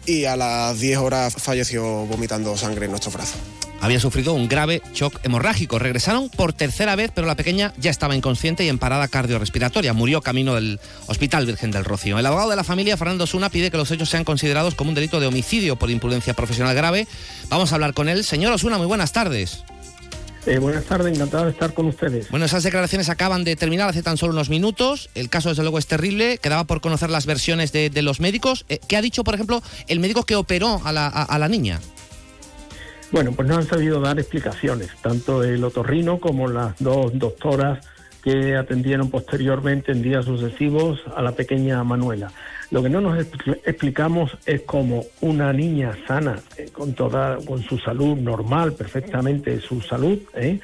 y a las 10 horas falleció vomitando sangre en nuestro brazo. Había sufrido un grave shock hemorrágico. Regresaron por tercera vez, pero la pequeña ya estaba inconsciente y en parada cardiorrespiratoria. Murió camino del Hospital Virgen del Rocío. El abogado de la familia, Fernando Suna, pide que los hechos sean considerados como un delito de homicidio por imprudencia profesional grave. Vamos a hablar con él. Señor Osuna, muy buenas tardes. Eh, buenas tardes, encantado de estar con ustedes. Bueno, esas declaraciones acaban de terminar hace tan solo unos minutos. El caso, desde luego, es terrible. Quedaba por conocer las versiones de, de los médicos. Eh, ¿Qué ha dicho, por ejemplo, el médico que operó a la, a- a la niña? Bueno, pues no han sabido dar explicaciones, tanto el otorrino como las dos doctoras que atendieron posteriormente en días sucesivos a la pequeña Manuela. Lo que no nos expl- explicamos es cómo una niña sana, eh, con toda, con su salud normal, perfectamente su salud, ¿eh?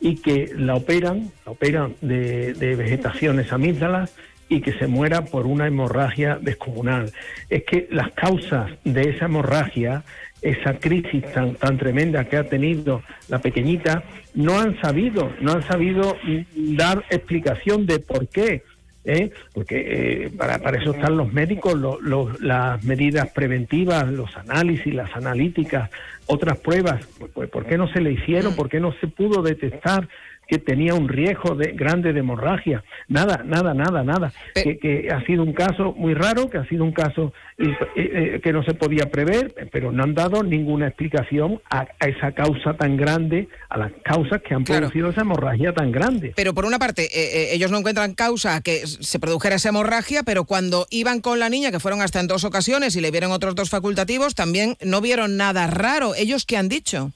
y que la operan, la operan de, de vegetaciones amígdalas y que se muera por una hemorragia descomunal. Es que las causas de esa hemorragia, esa crisis tan, tan tremenda que ha tenido la pequeñita, no han sabido, no han sabido dar explicación de por qué. ¿eh? Porque eh, para, para eso están los médicos, lo- las medidas preventivas, los análisis, las analíticas, otras pruebas. Pues, pues, ¿Por qué no se le hicieron? ¿Por qué no se pudo detectar que tenía un riesgo de, grande de hemorragia. Nada, nada, nada, nada. Que, que ha sido un caso muy raro, que ha sido un caso eh, eh, que no se podía prever, pero no han dado ninguna explicación a, a esa causa tan grande, a las causas que han producido esa hemorragia tan grande. Pero por una parte, eh, eh, ellos no encuentran causa que se produjera esa hemorragia, pero cuando iban con la niña, que fueron hasta en dos ocasiones y le vieron otros dos facultativos, también no vieron nada raro. ¿Ellos qué han dicho?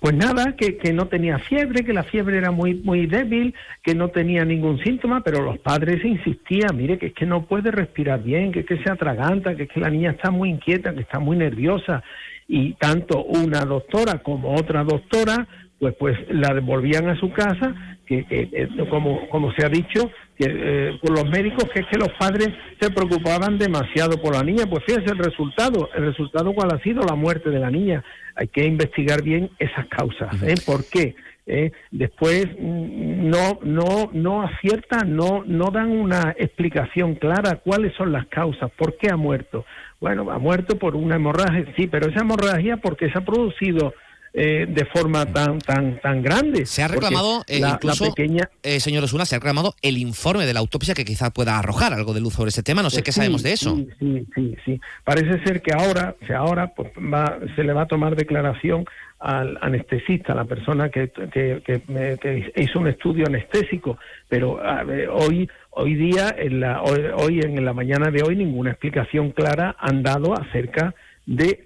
Pues nada, que, que no tenía fiebre, que la fiebre era muy muy débil, que no tenía ningún síntoma, pero los padres insistían, mire, que es que no puede respirar bien, que es que se atraganta, que es que la niña está muy inquieta, que está muy nerviosa. Y tanto una doctora como otra doctora, pues pues la devolvían a su casa, que, que, eh, como, como se ha dicho, que eh, por los médicos, que es que los padres se preocupaban demasiado por la niña. Pues fíjese el resultado, el resultado cuál ha sido la muerte de la niña. Hay que investigar bien esas causas. ¿eh? ¿Por qué? ¿Eh? después no no no aciertan, no no dan una explicación clara cuáles son las causas, por qué ha muerto. Bueno, ha muerto por una hemorragia, sí, pero esa hemorragia porque se ha producido eh, de forma tan tan tan grande. Se ha reclamado, eh, la, la incluso, pequeña eh, señor Osuna, se ha reclamado el informe de la autopsia que quizá pueda arrojar algo de luz sobre ese tema. No sé Pues qué sí, sabemos de eso. Sí, sí, sí, sí. Parece ser que ahora, ahora pues, va- se le va a tomar declaración al anestesista, a la persona que, que- que que hizo un estudio anestésico, pero a ver, hoy hoy día, en la, hoy, hoy en la mañana de hoy, ninguna explicación clara han dado acerca de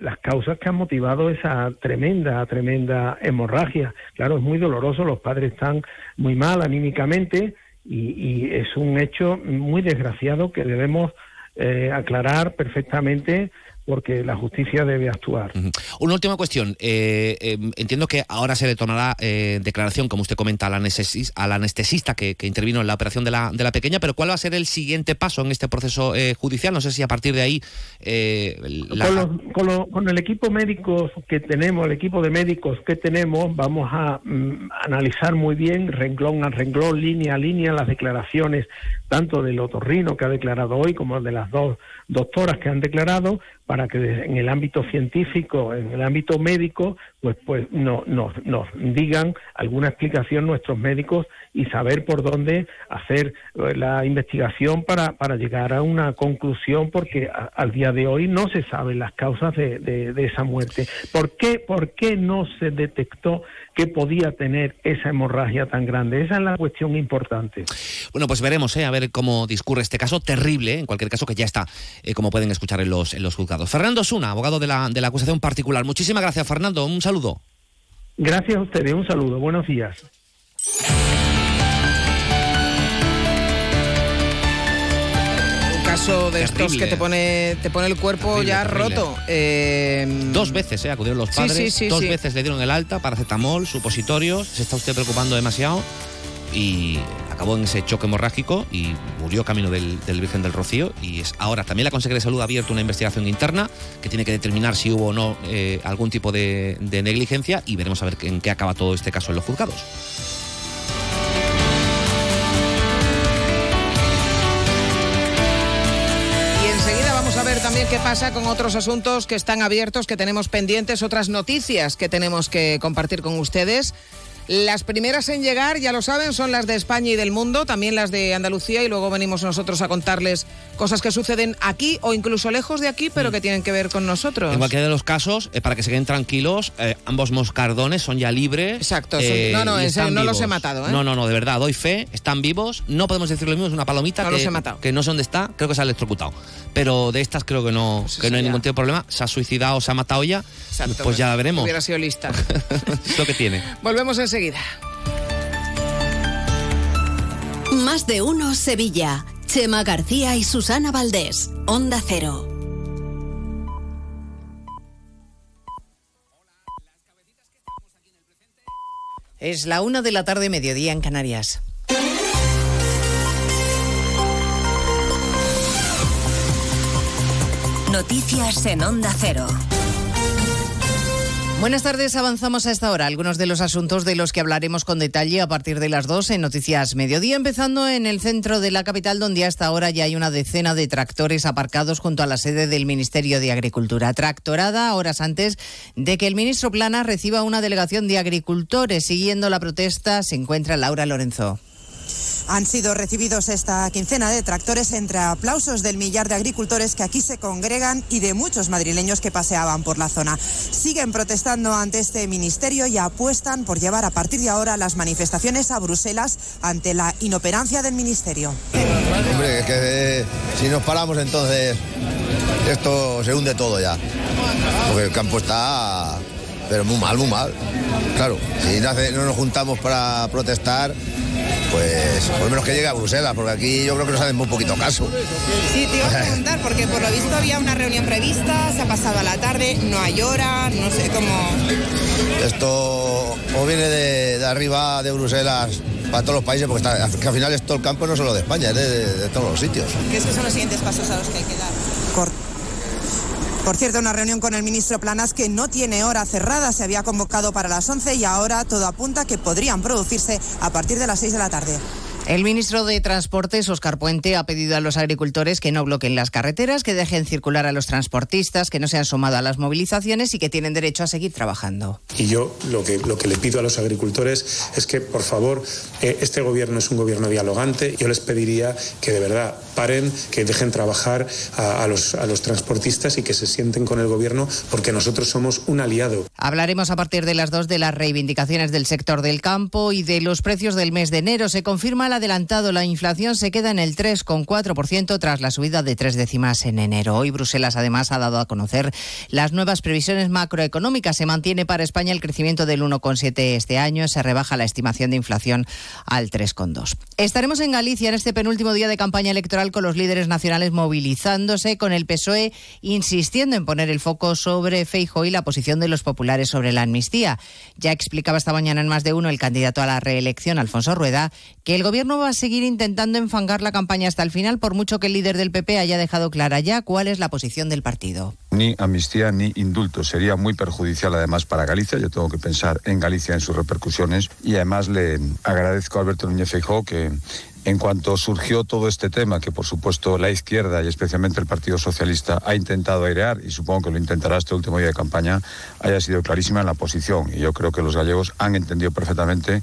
las causas que han motivado esa tremenda, tremenda hemorragia. Claro, es muy doloroso, los padres están muy mal anímicamente y, y es un hecho muy desgraciado que debemos eh, aclarar perfectamente porque la justicia debe actuar. Una última cuestión. Eh, eh, entiendo que ahora se le tomará eh, declaración, como usted comenta, al, anestesis- al anestesista que, que intervino en la operación de la, de la pequeña, pero ¿cuál va a ser el siguiente paso en este proceso judicial? No sé si a partir de ahí... eh, la- Con, los- con lo- con el equipo médico que tenemos, el equipo de médicos que tenemos, vamos a mm, analizar muy bien, renglón a renglón, línea a línea, las declaraciones tanto del otorrino que ha declarado hoy como de las dos doctoras que han declarado, para que en el ámbito científico, en el ámbito médico, pues, pues no, nos, digan alguna explicación nuestros médicos y saber por dónde hacer eh, la investigación para, para llegar a una conclusión, porque al día de hoy no se saben las causas de, de- de esa muerte. ¿Por qué, ¿Por qué no se detectó que podía tener esa hemorragia tan grande? Esa es la cuestión importante. Bueno, pues veremos, eh, a ver cómo discurre este caso terrible, eh, en cualquier caso que ya está, eh, como pueden escuchar en los, en los juzgados. Fernando Suna, abogado de la, de la acusación particular. Muchísimas gracias, Fernando. Un saludo. Gracias a ustedes, un saludo, buenos días. Un caso de estos que te pone, te pone el cuerpo Terrible, ya terrible. roto. Eh, Dos veces, ¿eh? Acudieron los Sí, padres. sí, sí, dos sí. veces le dieron el alta, paracetamol, supositorios. Se está usted preocupando demasiado. Y acabó en ese choque hemorrágico y murió camino del, del Virgen del Rocío. Y es ahora también la Consejería de Salud ha abierto una investigación interna que tiene que determinar si hubo o no eh, algún tipo de, de negligencia. Y veremos a ver en qué acaba todo este caso en los juzgados. Y enseguida vamos a ver también qué pasa con otros asuntos que están abiertos, que tenemos pendientes, otras noticias que tenemos que compartir con ustedes. Las primeras en llegar, ya lo saben, son las de España y del mundo, también las de Andalucía y luego venimos nosotros a contarles cosas que suceden aquí o incluso lejos de aquí, pero que tienen que ver con nosotros. En cualquiera de los casos, eh, para que se queden tranquilos, eh, ambos moscardones son ya libres. Exacto, son- no, no, en serio, no los he matado, ¿eh? No, no, no, de verdad, doy fe, están vivos. No podemos decir lo mismo, es una palomita No que, los he matado. que no sé dónde está, creo que se ha electrocutado. Pero de estas creo que no, que no hay ya. ningún tipo de problema. Se ha suicidado, se ha matado ya. Exacto, pues ya veremos. Hubiera sido lista. Es lo que tiene. Volvemos enseguida. Más de uno Sevilla. Chema García y Susana Valdés. Onda Cero. Es la una de la tarde, mediodía en Canarias. Noticias en Onda Cero. Buenas tardes, avanzamos a esta hora. Algunos de los asuntos de los que hablaremos con detalle a partir de las 2 en Noticias Mediodía, empezando en el centro de la capital, donde hasta ahora ya hay una decena de tractores aparcados junto a la sede del Ministerio de Agricultura. Tractorada horas antes de que el ministro Plana reciba una delegación de agricultores. Siguiendo la protesta se encuentra Laura Lorenzo. Han sido recibidos esta quincena de tractores entre aplausos del millar de agricultores que aquí se congregan y de muchos madrileños que paseaban por la zona. Siguen protestando ante este ministerio y apuestan por llevar a partir de ahora las manifestaciones a Bruselas ante la inoperancia del ministerio. Hombre, es que eh, si nos paramos entonces esto se hunde todo ya. Porque el campo está, pero muy mal, muy mal. Claro, si no, hace- no nos juntamos para protestar, pues por lo menos que llegue a Bruselas, porque aquí yo creo que nos hacen muy poquito caso. Sí, te iba a preguntar, porque por lo visto había una reunión prevista, se ha pasado a la tarde, no hay hora, no sé cómo... Esto o viene de, de arriba de Bruselas para todos los países, porque está- que al final esto el campo no es solo de España, es de, de- de todos los sitios. ¿Qué es que son los siguientes pasos a los que hay que dar? Por, por cierto, una reunión con el ministro Planas que no tiene hora cerrada, se había convocado para las 11 y ahora todo apunta que podrían producirse a partir de las 6 de la tarde. El ministro de Transportes, Oscar Puente, ha pedido a los agricultores que no bloqueen las carreteras, que dejen circular a los transportistas, que no se han sumado a las movilizaciones y que tienen derecho a seguir trabajando. Y yo lo que, lo que le pido a los agricultores es que, por favor, eh, este gobierno es un gobierno dialogante. Yo les pediría que de verdad paren, que dejen trabajar a, a los, a los transportistas y que se sienten con el gobierno porque nosotros somos un aliado. Hablaremos a partir de las dos de las reivindicaciones del sector del campo y de los precios del mes de enero. Se confirma el adelantado. La inflación se queda en el 3,4% tras la subida de tres décimas en enero. Hoy Bruselas además ha dado a conocer las nuevas previsiones macroeconómicas. Se mantiene para España el crecimiento del 1,7 este año. Se rebaja la estimación de inflación al 3,2. Estaremos en Galicia en este penúltimo día de campaña electoral con los líderes nacionales movilizándose, con el PSOE insistiendo en poner el foco sobre Feijóo y la posición de los populares sobre la amnistía. Ya explicaba esta mañana en más de uno el candidato a la reelección, Alfonso Rueda, que el gobierno va a seguir intentando enfangar la campaña hasta el final, por mucho que el líder del PP haya dejado clara ya cuál es la posición del partido. Ni amnistía ni indulto. Sería muy perjudicial además para Galicia. Yo tengo que pensar en Galicia, en sus repercusiones. Y además le agradezco a Alberto Núñez Feijóo que en cuanto surgió todo este tema, que por supuesto la izquierda y especialmente el Partido Socialista ha intentado airear, y supongo que lo intentará este último día de campaña, haya sido clarísima en la posición. Y yo creo que los gallegos han entendido perfectamente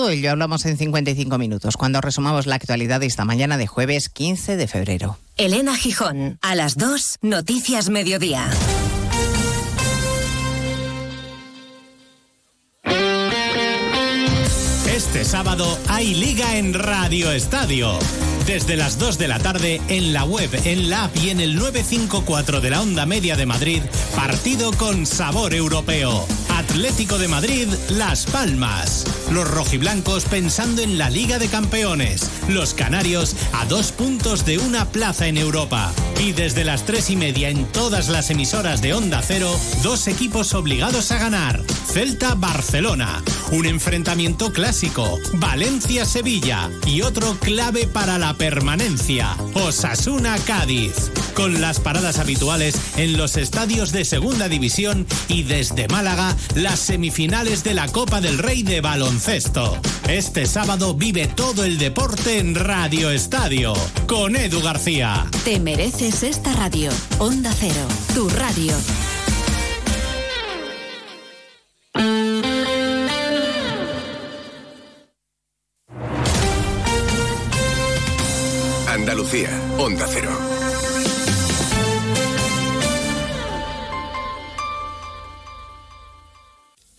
ello hablamos en 55 minutos, cuando resumamos la actualidad de esta mañana de jueves 15 de febrero. Elena Gijón, a las 2, Noticias Mediodía. Este sábado hay liga en Radio Estadio. Desde las 2 de la tarde en la web, en la app y en el 954 de la onda media de Madrid, partido con sabor europeo. Atlético de Madrid, Las Palmas. Los rojiblancos pensando en la Liga de Campeones. Los canarios a dos puntos de una plaza en Europa. Y desde las tres y media en todas las emisoras de Onda Cero, dos equipos obligados a ganar. Celta-Barcelona. Un enfrentamiento clásico. Valencia-Sevilla. Y otro clave para la permanencia. Osasuna-Cádiz. Con las paradas habituales en los estadios de Segunda División y desde Málaga, las semifinales de la Copa del Rey de Baloncesto. Este sábado vive todo el deporte en Radio Estadio. Con Edu García. Te mereces esta radio. Onda Cero, tu radio.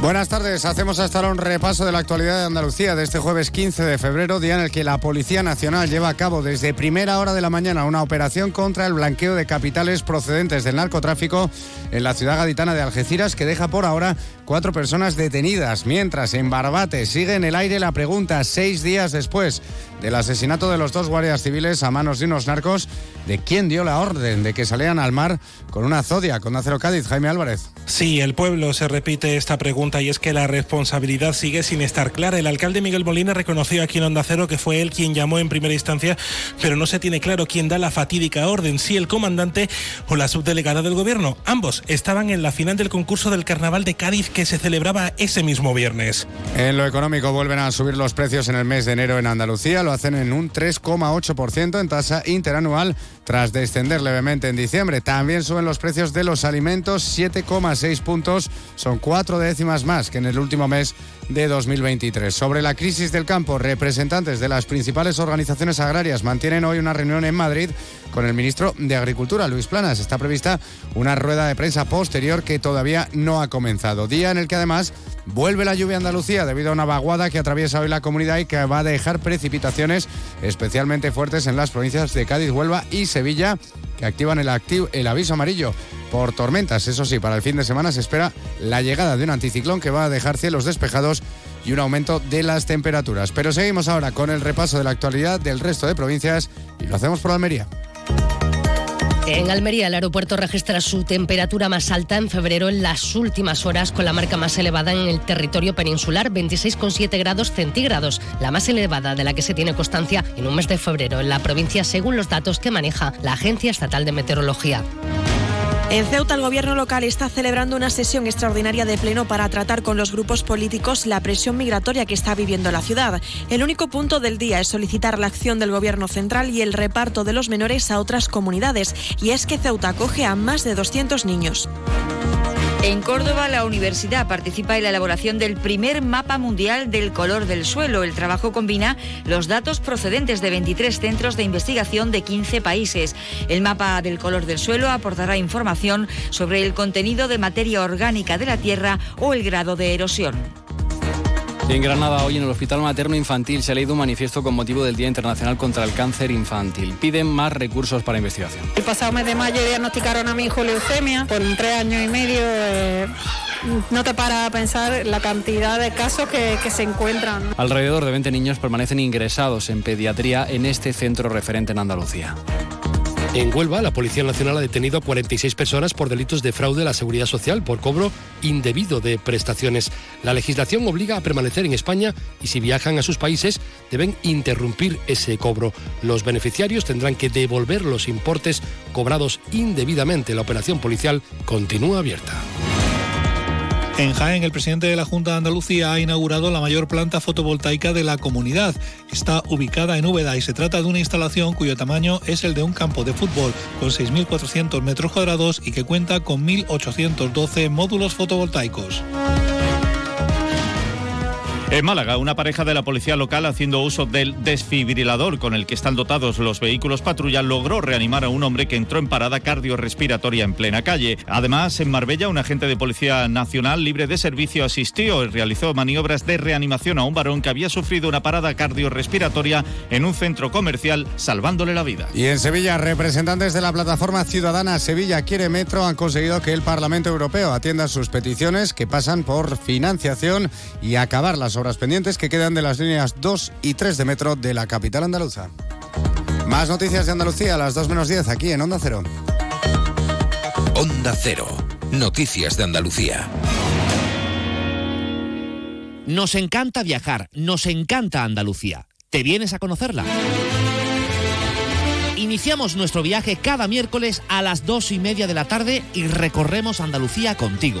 Buenas tardes, hacemos hasta ahora un repaso de la actualidad de Andalucía de este jueves 15 de febrero, día en el que la Policía Nacional lleva a cabo desde primera hora de la mañana una operación contra el blanqueo de capitales procedentes del narcotráfico en la ciudad gaditana de Algeciras que deja por ahora cuatro personas detenidas, mientras en Barbate sigue en el aire la pregunta seis días después del asesinato de los dos guardias civiles a manos de unos narcos de quién dio la orden de que salieran al mar con una zodia con Acero Cádiz, Jaime Álvarez. Sí, el pueblo se repite esta pregunta y es que la responsabilidad sigue sin estar clara. El alcalde Miguel Molina reconoció aquí en Onda Cero que fue él quien llamó en primera instancia, pero no se tiene claro quién da la fatídica orden, si el comandante o la subdelegada del gobierno. Ambos estaban en la final del concurso del Carnaval de Cádiz que se celebraba ese mismo viernes. En lo económico vuelven a subir los precios en el mes de enero en Andalucía, lo hacen en un 3,8% en tasa interanual tras descender levemente en diciembre. También suben los precios de los alimentos 7,6 puntos, son cuatro décimas más que en el último mes de 2023. Sobre la crisis del campo, representantes de las principales organizaciones agrarias mantienen hoy una reunión en Madrid con el ministro de Agricultura, Luis Planas. Está prevista una rueda de prensa posterior que todavía no ha comenzado. Día en el que además vuelve la lluvia a Andalucía debido a una vaguada que atraviesa hoy la comunidad y que va a dejar precipitaciones especialmente fuertes en las provincias de Cádiz, Huelva y Sevilla que activan el, el aviso amarillo por tormentas. Eso sí, para el fin de semana se espera la llegada de un anticiclón que va a dejar cielos despejados y un aumento de las temperaturas. Pero seguimos ahora con el repaso de la actualidad del resto de provincias y lo hacemos por Almería. En Almería, el aeropuerto registra su temperatura más alta en febrero en las últimas horas, con la marca más elevada en el territorio peninsular, 26,7 grados centígrados, la más elevada de la que se tiene constancia en un mes de febrero en la provincia, según los datos que maneja la Agencia Estatal de Meteorología. En Ceuta, el gobierno local está celebrando una sesión extraordinaria de pleno para tratar con los grupos políticos la presión migratoria que está viviendo la ciudad. El único punto del día es solicitar la acción del gobierno central y el reparto de los menores a otras comunidades. Y es que Ceuta acoge a más de 200 niños. En Córdoba, la universidad participa en la elaboración del primer mapa mundial del color del suelo. El trabajo combina los datos procedentes de 23 centros de investigación de 15 países. El mapa del color del suelo aportará información sobre el contenido de materia orgánica de la Tierra o el grado de erosión. En Granada, hoy en el Hospital Materno Infantil se ha leído un manifiesto con motivo del Día Internacional contra el Cáncer Infantil. Piden más recursos para investigación. El pasado mes de mayo diagnosticaron a mi hijo leucemia por tres años y medio. Eh, no te para a pensar la cantidad de casos que, que se encuentran. Alrededor de 20 niños permanecen ingresados en pediatría en este centro referente en Andalucía. En Huelva, la Policía Nacional ha detenido a 46 personas por delitos de fraude a la seguridad social por cobro indebido de prestaciones. La legislación obliga a permanecer en España y si viajan a sus países deben interrumpir ese cobro. Los beneficiarios tendrán que devolver los importes cobrados indebidamente. La operación policial continúa abierta. En Jaén, el presidente de la Junta de Andalucía ha inaugurado la mayor planta fotovoltaica de la comunidad. Está ubicada en Úbeda y se trata de una instalación cuyo tamaño es el de un campo de fútbol, con 6.400 metros cuadrados y que cuenta con 1.812 módulos fotovoltaicos. En Málaga, una pareja de la policía local haciendo uso del desfibrilador con el que están dotados los vehículos patrulla logró reanimar a un hombre que entró en parada cardiorrespiratoria en plena calle. Además, en Marbella, un agente de Policía Nacional libre de servicio asistió y realizó maniobras de reanimación a un varón que había sufrido una parada cardiorrespiratoria en un centro comercial, salvándole la vida. Y en Sevilla, representantes de la plataforma ciudadana Sevilla Quiere Metro han conseguido que el Parlamento Europeo atienda sus peticiones que pasan por financiación y acabar las obras pendientes que quedan de las líneas 2 y 3 de metro de la capital andaluza. Más noticias de Andalucía a las 2 menos 10 aquí en Onda Cero. Onda Cero. Noticias de Andalucía. Nos encanta viajar, nos encanta Andalucía. ¿Te vienes a conocerla? Iniciamos nuestro viaje cada miércoles a las dos y media de la tarde y recorremos Andalucía contigo.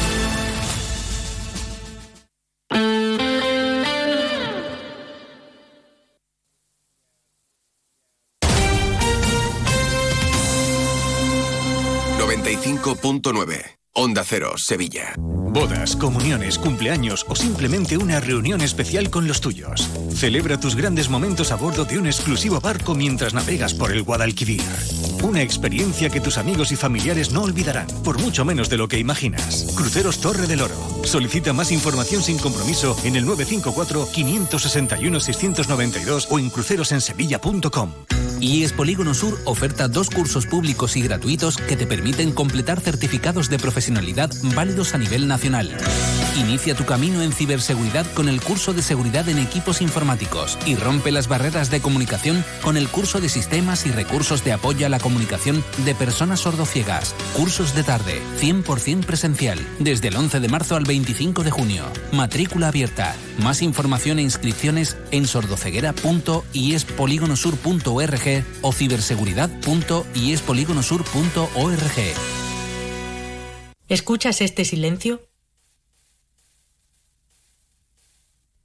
.9 Onda Cero, Sevilla. Bodas, comuniones, cumpleaños o simplemente una reunión especial con los tuyos. Celebra tus grandes momentos a bordo de un exclusivo barco mientras navegas por el Guadalquivir. Una experiencia que tus amigos y familiares no olvidarán, por mucho menos de lo que imaginas. Cruceros Torre del Oro. Solicita más información sin compromiso en el 954-561-692 o en crucerosensevilla.com. IES Polígono Sur oferta dos cursos públicos y gratuitos que te permiten completar certificados de profesionalidad válidos a nivel nacional. Inicia tu camino en ciberseguridad con el curso de seguridad en equipos informáticos y rompe las barreras de comunicación con el curso de sistemas y recursos de apoyo a la comunicación de personas sordociegas. Cursos de tarde, 100% presencial, desde el 11 de marzo al 25 de junio. Matrícula abierta. Más información e inscripciones en sordoceguera.iespoligonosur.org o ciberseguridad.iespoligonosur.org. ¿Escuchas este silencio?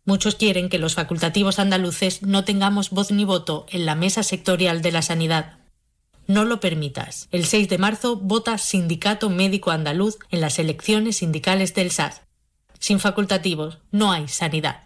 Muchos quieren que los facultativos andaluces no tengamos voz ni voto en la mesa sectorial de la sanidad. No lo permitas. El 6 de marzo vota Sindicato Médico Andaluz en las elecciones sindicales del SAS. Sin facultativos no hay sanidad.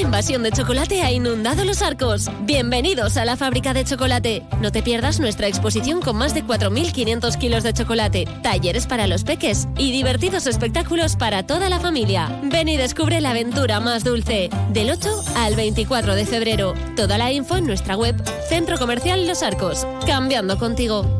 Invasión de chocolate ha inundado los arcos. Bienvenidos a la fábrica de chocolate. No te pierdas nuestra exposición con más de 4.500 kilos de chocolate, talleres para los peques y divertidos espectáculos para toda la familia. Ven y descubre la aventura más dulce. Del 8 al 24 de febrero. Toda la info en nuestra web Centro Comercial Los Arcos. Cambiando contigo.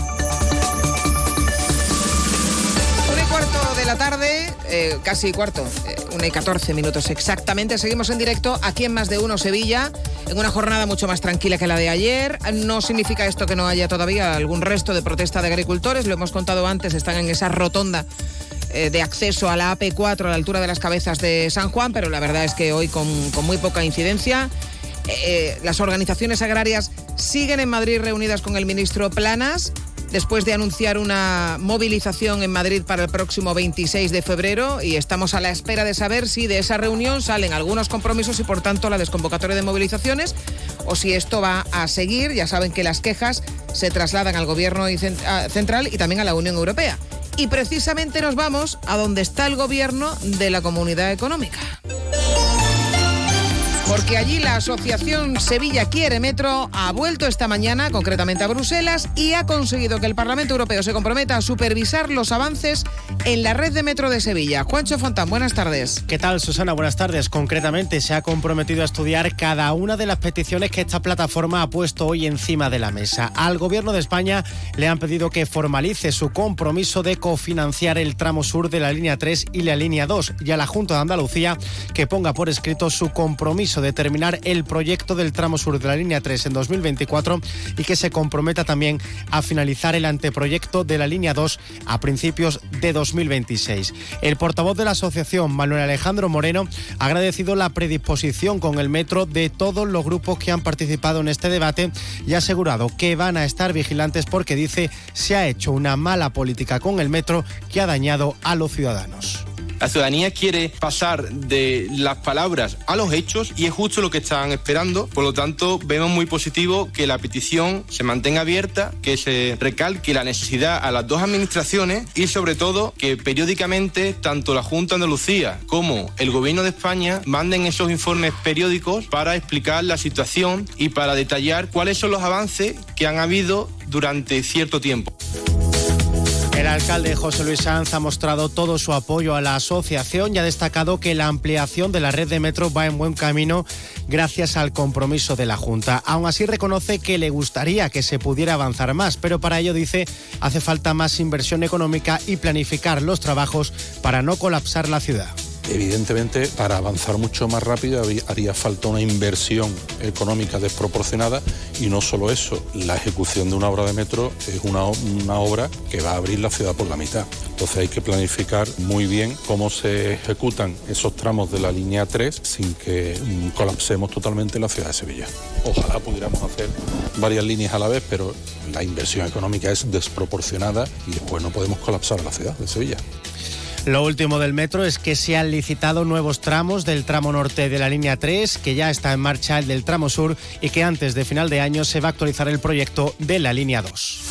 La tarde, eh, casi cuarto, eh, una y catorce minutos exactamente. Seguimos en directo aquí en Más de Uno Sevilla, en una jornada mucho más tranquila que la de ayer. No significa esto que no haya todavía algún resto de protesta de agricultores, lo hemos contado antes, están en esa rotonda eh, de acceso a la AP4 a la altura de las cabezas de San Juan, pero la verdad es que hoy con, con muy poca incidencia. Eh, las organizaciones agrarias siguen en Madrid reunidas con el ministro Planas después de anunciar una movilización en Madrid para el próximo 26 de febrero y estamos a la espera de saber si de esa reunión salen algunos compromisos y por tanto la desconvocatoria de movilizaciones o si esto va a seguir. Ya saben que las quejas se trasladan al Gobierno central y también a la Unión Europea. Y precisamente nos vamos a donde está el Gobierno de la Comunidad Económica. Porque allí la Asociación Sevilla Quiere Metro ha vuelto esta mañana, concretamente a Bruselas, y ha conseguido que el Parlamento Europeo se comprometa a supervisar los avances en la red de metro de Sevilla. Juancho Fontán, buenas tardes. ¿Qué tal, Susana? Buenas tardes. Concretamente, se ha comprometido a estudiar cada una de las peticiones que esta plataforma ha puesto hoy encima de la mesa. Al Gobierno de España le han pedido que formalice su compromiso de cofinanciar el tramo sur de la línea 3 y la línea 2, y a la Junta de Andalucía que ponga por escrito su compromiso de terminar el proyecto del tramo sur de la línea 3 en 2024 y que se comprometa también a finalizar el anteproyecto de la línea 2 a principios de 2026. El portavoz de la asociación, Manuel Alejandro Moreno, ha agradecido la predisposición con el metro de todos los grupos que han participado en este debate y ha asegurado que van a estar vigilantes porque dice se ha hecho una mala política con el metro que ha dañado a los ciudadanos. La ciudadanía quiere pasar de las palabras a los hechos y es justo lo que están esperando. Por lo tanto, vemos muy positivo que la petición se mantenga abierta, que se recalque la necesidad a las dos administraciones y sobre todo que periódicamente tanto la Junta de Andalucía como el Gobierno de España manden esos informes periódicos para explicar la situación y para detallar cuáles son los avances que han habido durante cierto tiempo. El alcalde José Luis Sanz ha mostrado todo su apoyo a la asociación y ha destacado que la ampliación de la red de metro va en buen camino gracias al compromiso de la Junta. Aún así reconoce que le gustaría que se pudiera avanzar más, pero para ello dice hace falta más inversión económica y planificar los trabajos para no colapsar la ciudad. Evidentemente, para avanzar mucho más rápido haría falta una inversión económica desproporcionada y no solo eso, la ejecución de una obra de metro es una, obra que va a abrir la ciudad por la mitad. Entonces hay que planificar muy bien cómo se ejecutan esos tramos de la línea 3 sin que mm, colapsemos totalmente la ciudad de Sevilla. Ojalá pudiéramos hacer varias líneas a la vez, pero la inversión económica es desproporcionada y después no podemos colapsar la ciudad de Sevilla. Lo último del metro es que se han licitado nuevos tramos del tramo norte de la línea 3, que ya está en marcha el del tramo sur y que antes de final de año se va a actualizar el proyecto de la línea 2.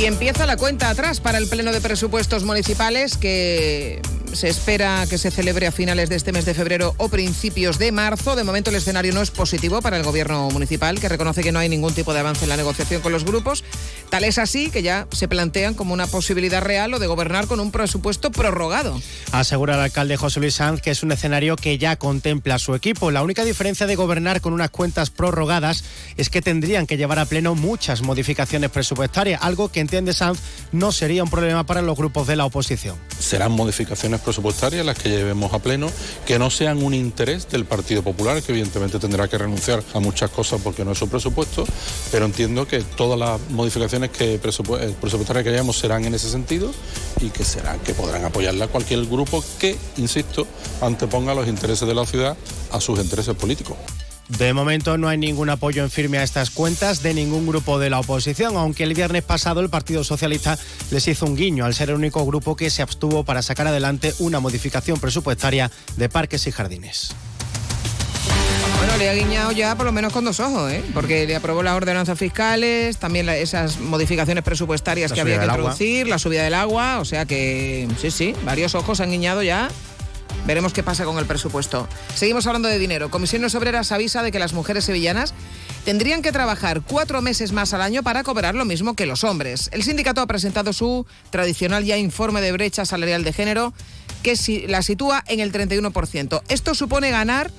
Y empieza la cuenta atrás para el Pleno de Presupuestos Municipales que se espera que se celebre a finales de este mes de febrero o principios de marzo. De momento el escenario no es positivo para el gobierno municipal, que reconoce que no hay ningún tipo de avance en la negociación con los grupos. Tal es así que ya se plantean como una posibilidad real o de gobernar con un presupuesto prorrogado. Asegura el alcalde José Luis Sanz que es un escenario que ya contempla su equipo. La única diferencia de gobernar con unas cuentas prorrogadas es que tendrían que llevar a pleno muchas modificaciones presupuestarias, algo que entiende Sanz no sería un problema para los grupos de la oposición. Serán modificaciones presupuestarias las que llevemos a pleno, que no sean un interés del Partido Popular, que evidentemente tendrá que renunciar a muchas cosas porque no es su presupuesto, pero entiendo que todas las modificaciones que eh, presupuestarias que llevemos serán en ese sentido y que serán que podrán apoyarla cualquier grupo que, insisto, anteponga los intereses de la ciudad a sus intereses políticos. De momento no hay ningún apoyo en firme a estas cuentas de ningún grupo de la oposición, aunque el viernes pasado el Partido Socialista les hizo un guiño al ser el único grupo que se abstuvo para sacar adelante una modificación presupuestaria de parques y jardines. Bueno, le ha guiñado ya por lo menos con dos ojos, ¿eh? porque le aprobó las ordenanzas fiscales, también esas modificaciones presupuestarias que había que introducir, la subida del agua, o sea que sí, sí, varios ojos han guiñado ya Veremos qué pasa con el presupuesto. Seguimos hablando de dinero. Comisiones Obreras avisa de que las mujeres sevillanas tendrían que trabajar cuatro meses más al año para cobrar lo mismo que los hombres. El sindicato ha presentado su tradicional ya informe de brecha salarial de género que la sitúa en el 31%. Esto supone ganar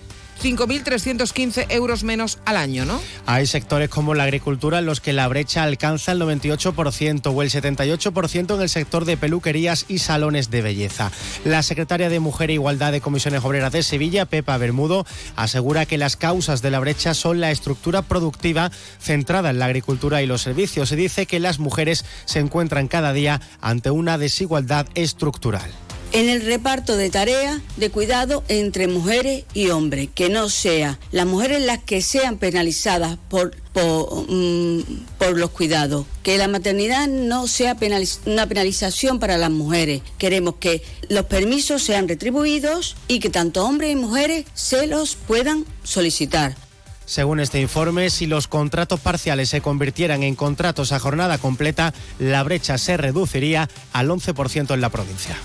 5.315 euros menos al año, ¿no? Hay sectores como la agricultura en los que la brecha alcanza el 98% o el 78% en el sector de peluquerías y salones de belleza. La secretaria de Mujer e Igualdad de Comisiones Obreras de Sevilla, Pepa Bermudo, asegura que las causas de la brecha son la estructura productiva centrada en la agricultura y los servicios. Se dice que las mujeres se encuentran cada día ante una desigualdad estructural en el reparto de tareas de cuidado entre mujeres y hombres, que no sea las mujeres las que sean penalizadas por mm, los cuidados. Que la maternidad no sea una penalización para las mujeres. Queremos que los permisos sean retribuidos y que tanto hombres y mujeres se los puedan solicitar. Según este informe, si los contratos parciales se convirtieran en contratos a jornada completa, la brecha se reduciría al 11% en la provincia.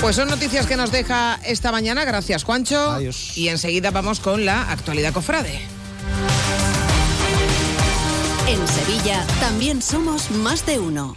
Pues son noticias que nos deja esta mañana. Gracias, Juancho. Adiós. Y enseguida vamos con la actualidad cofrade. En Sevilla también somos más de uno.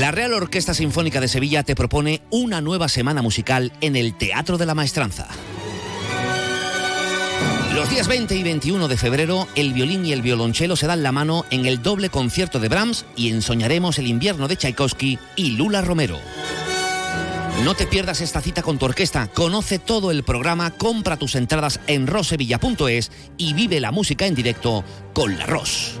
La Real Orquesta Sinfónica de Sevilla te propone una nueva semana musical en el Teatro de la Maestranza. Los días 20 y 21 de febrero, el violín y el violonchelo se dan la mano en el doble concierto de Brahms y ensoñaremos el invierno de Tchaikovsky y Lula Romero. No te pierdas esta cita con tu orquesta, conoce todo el programa, compra tus entradas en rosevilla.es y vive la música en directo con la Ros.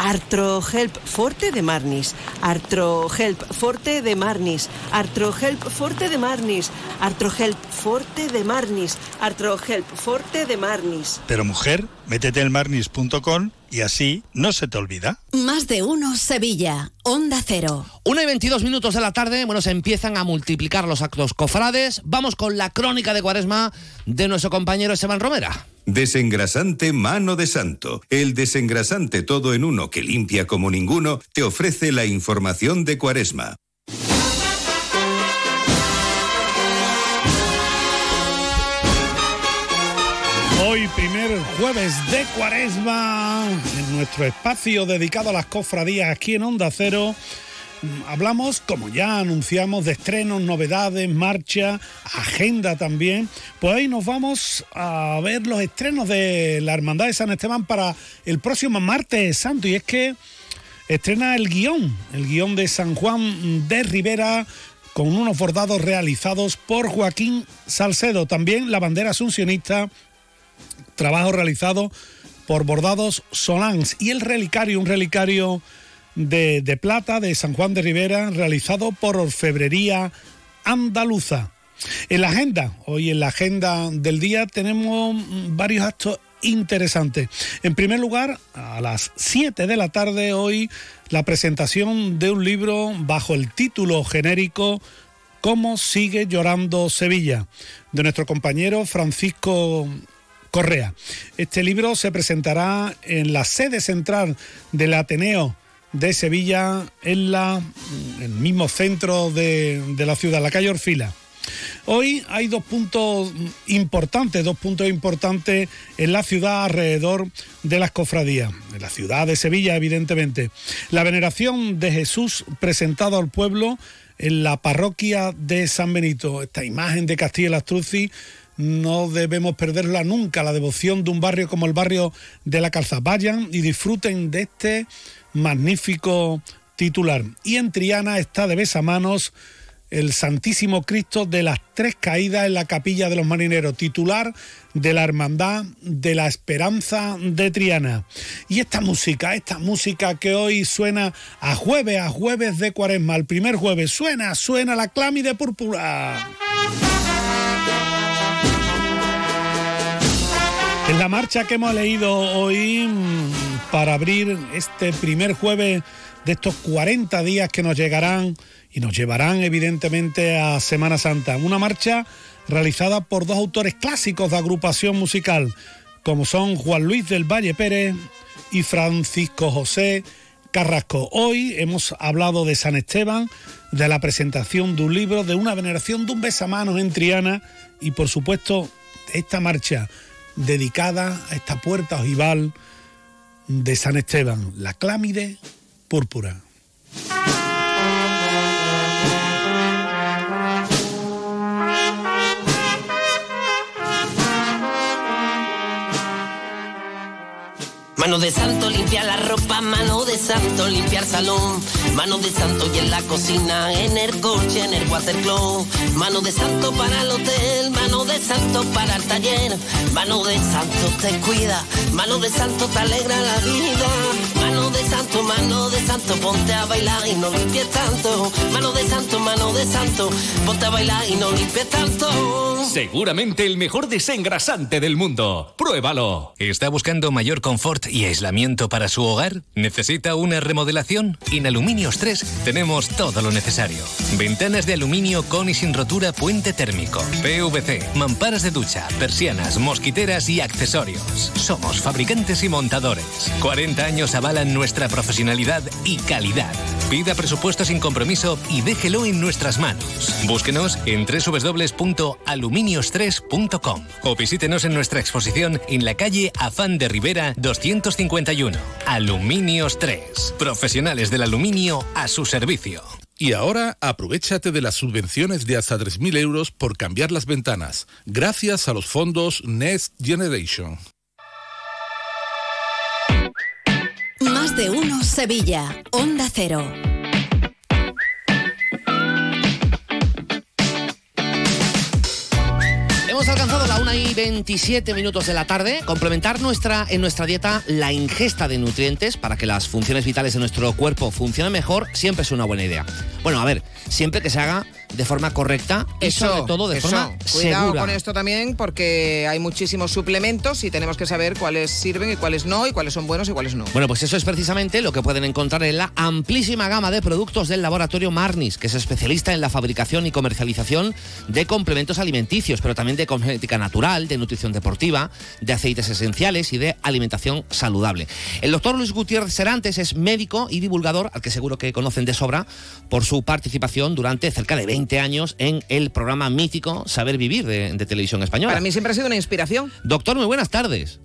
Artrohelp Forte de Marnis. Artrohelp Forte de Marnis. Artrohelp Forte de Marnis. Artrohelp Forte de Marnis. Artrohelp Forte de Marnis. Pero mujer, métete en marnis.com y así no se te olvida. Más de uno Sevilla. Onda Cero. 1 y 22 minutos de la tarde, bueno, se empiezan a multiplicar los actos cofrades. Vamos con la crónica de cuaresma de nuestro compañero Esteban Romera. Desengrasante Mano de Santo. El desengrasante todo en uno que limpia como ninguno te ofrece la información de Cuaresma. Primer jueves de cuaresma, en nuestro espacio dedicado a las cofradías aquí en Onda Cero, hablamos, como ya anunciamos, de estrenos, novedades, marcha, agenda también. Pues hoy nos vamos a ver los estrenos de la Hermandad de San Esteban para el próximo martes santo. Y es que estrena el guion, el guion de San Juan de Rivera con unos bordados realizados por Joaquín Salcedo. También la bandera asuncionista trabajo realizado por Bordados Solans y el relicario, un relicario de, plata de San Juan de Rivera realizado por Orfebrería Andaluza. En la agenda, hoy en la agenda del día tenemos varios actos interesantes. En primer lugar, a las 7 de la tarde hoy, la presentación de un libro bajo el título genérico ¿Cómo sigue llorando Sevilla? de nuestro compañero Francisco Correa. Este libro se presentará en la sede central del Ateneo de Sevilla, en la, el mismo centro de, la ciudad, la calle Orfila. Hoy hay dos puntos importantes, dos puntos importantes en la ciudad alrededor de las cofradías, en la ciudad de Sevilla, evidentemente. La veneración de Jesús presentado al pueblo en la parroquia de San Benito. Esta imagen de Castilla Astruzzi no debemos perderla nunca, la devoción de un barrio como el barrio de la Calza. Vayan y disfruten de este magnífico titular. Y en Triana está de besamanos el Santísimo Cristo de las Tres Caídas en la Capilla de los Marineros, titular de la Hermandad de la Esperanza de Triana. Y esta música, esta música que hoy suena a jueves, a jueves de cuaresma, el primer jueves, suena, suena la clámide púrpura. La marcha que hemos leído hoy para abrir este primer jueves de estos 40 días que nos llegarán y nos llevarán evidentemente a Semana Santa. Una marcha realizada por dos autores clásicos de agrupación musical, como son Juan Luis del Valle Pérez y Francisco José Carrasco. Hoy hemos hablado de San Esteban, de la presentación de un libro, de una veneración de un besamanos en Triana y por supuesto esta marcha dedicada a esta puerta ojival de San Esteban, la clámide púrpura. Mano de santo limpia la ropa, mano de santo limpiar salón, mano de santo y en la cocina, en el coche, en el watercloak, mano de santo para el hotel, mano de santo para el taller, mano de santo te cuida, mano de santo te alegra la vida, santo, mano de santo, ponte a bailar y no limpies tanto, mano de santo, mano de santo, ponte a bailar y no limpies tanto. Seguramente el mejor desengrasante del mundo. Pruébalo. ¿Está buscando mayor confort y aislamiento para su hogar? ¿Necesita una remodelación? En Aluminios 3 tenemos todo lo necesario. Ventanas de aluminio con y sin rotura puente térmico, PVC, mamparas de ducha, persianas, mosquiteras y accesorios. Somos fabricantes y montadores. 40 años avalan nuestra profesionalidad y calidad. Pida presupuesto sin compromiso y déjelo en nuestras manos. Búsquenos en www.aluminios3.com o visítenos en nuestra exposición en la calle Afán de Rivera 251. Aluminios 3. Profesionales del aluminio a su servicio. Y ahora aprovechate de las subvenciones de hasta 3.000 euros por cambiar las ventanas, gracias a los fondos Next Generation. Más de uno Sevilla. Onda Cero. Hemos alcanzado la 1 y 27 minutos de la tarde. Complementar nuestra, en nuestra dieta la ingesta de nutrientes para que las funciones vitales de nuestro cuerpo funcionen mejor siempre es una buena idea. Bueno, a ver, siempre que se haga de forma correcta y sobre todo de eso. forma Cuidado segura. con esto también porque hay muchísimos suplementos y tenemos que saber cuáles sirven y cuáles no y cuáles son buenos y cuáles no. Bueno, pues eso es precisamente lo que pueden encontrar en la amplísima gama de productos del laboratorio Marnis, que es especialista en la fabricación y comercialización de complementos alimenticios, pero también de cosmética natural, de nutrición deportiva, de aceites esenciales y de alimentación saludable. El doctor Luis Gutiérrez Serantes es médico y divulgador, al que seguro que conocen de sobra, por su participación durante cerca de 20 años en el programa mítico Saber Vivir de, de Televisión Española. Para mí siempre ha sido una inspiración. Doctor, muy buenas tardes.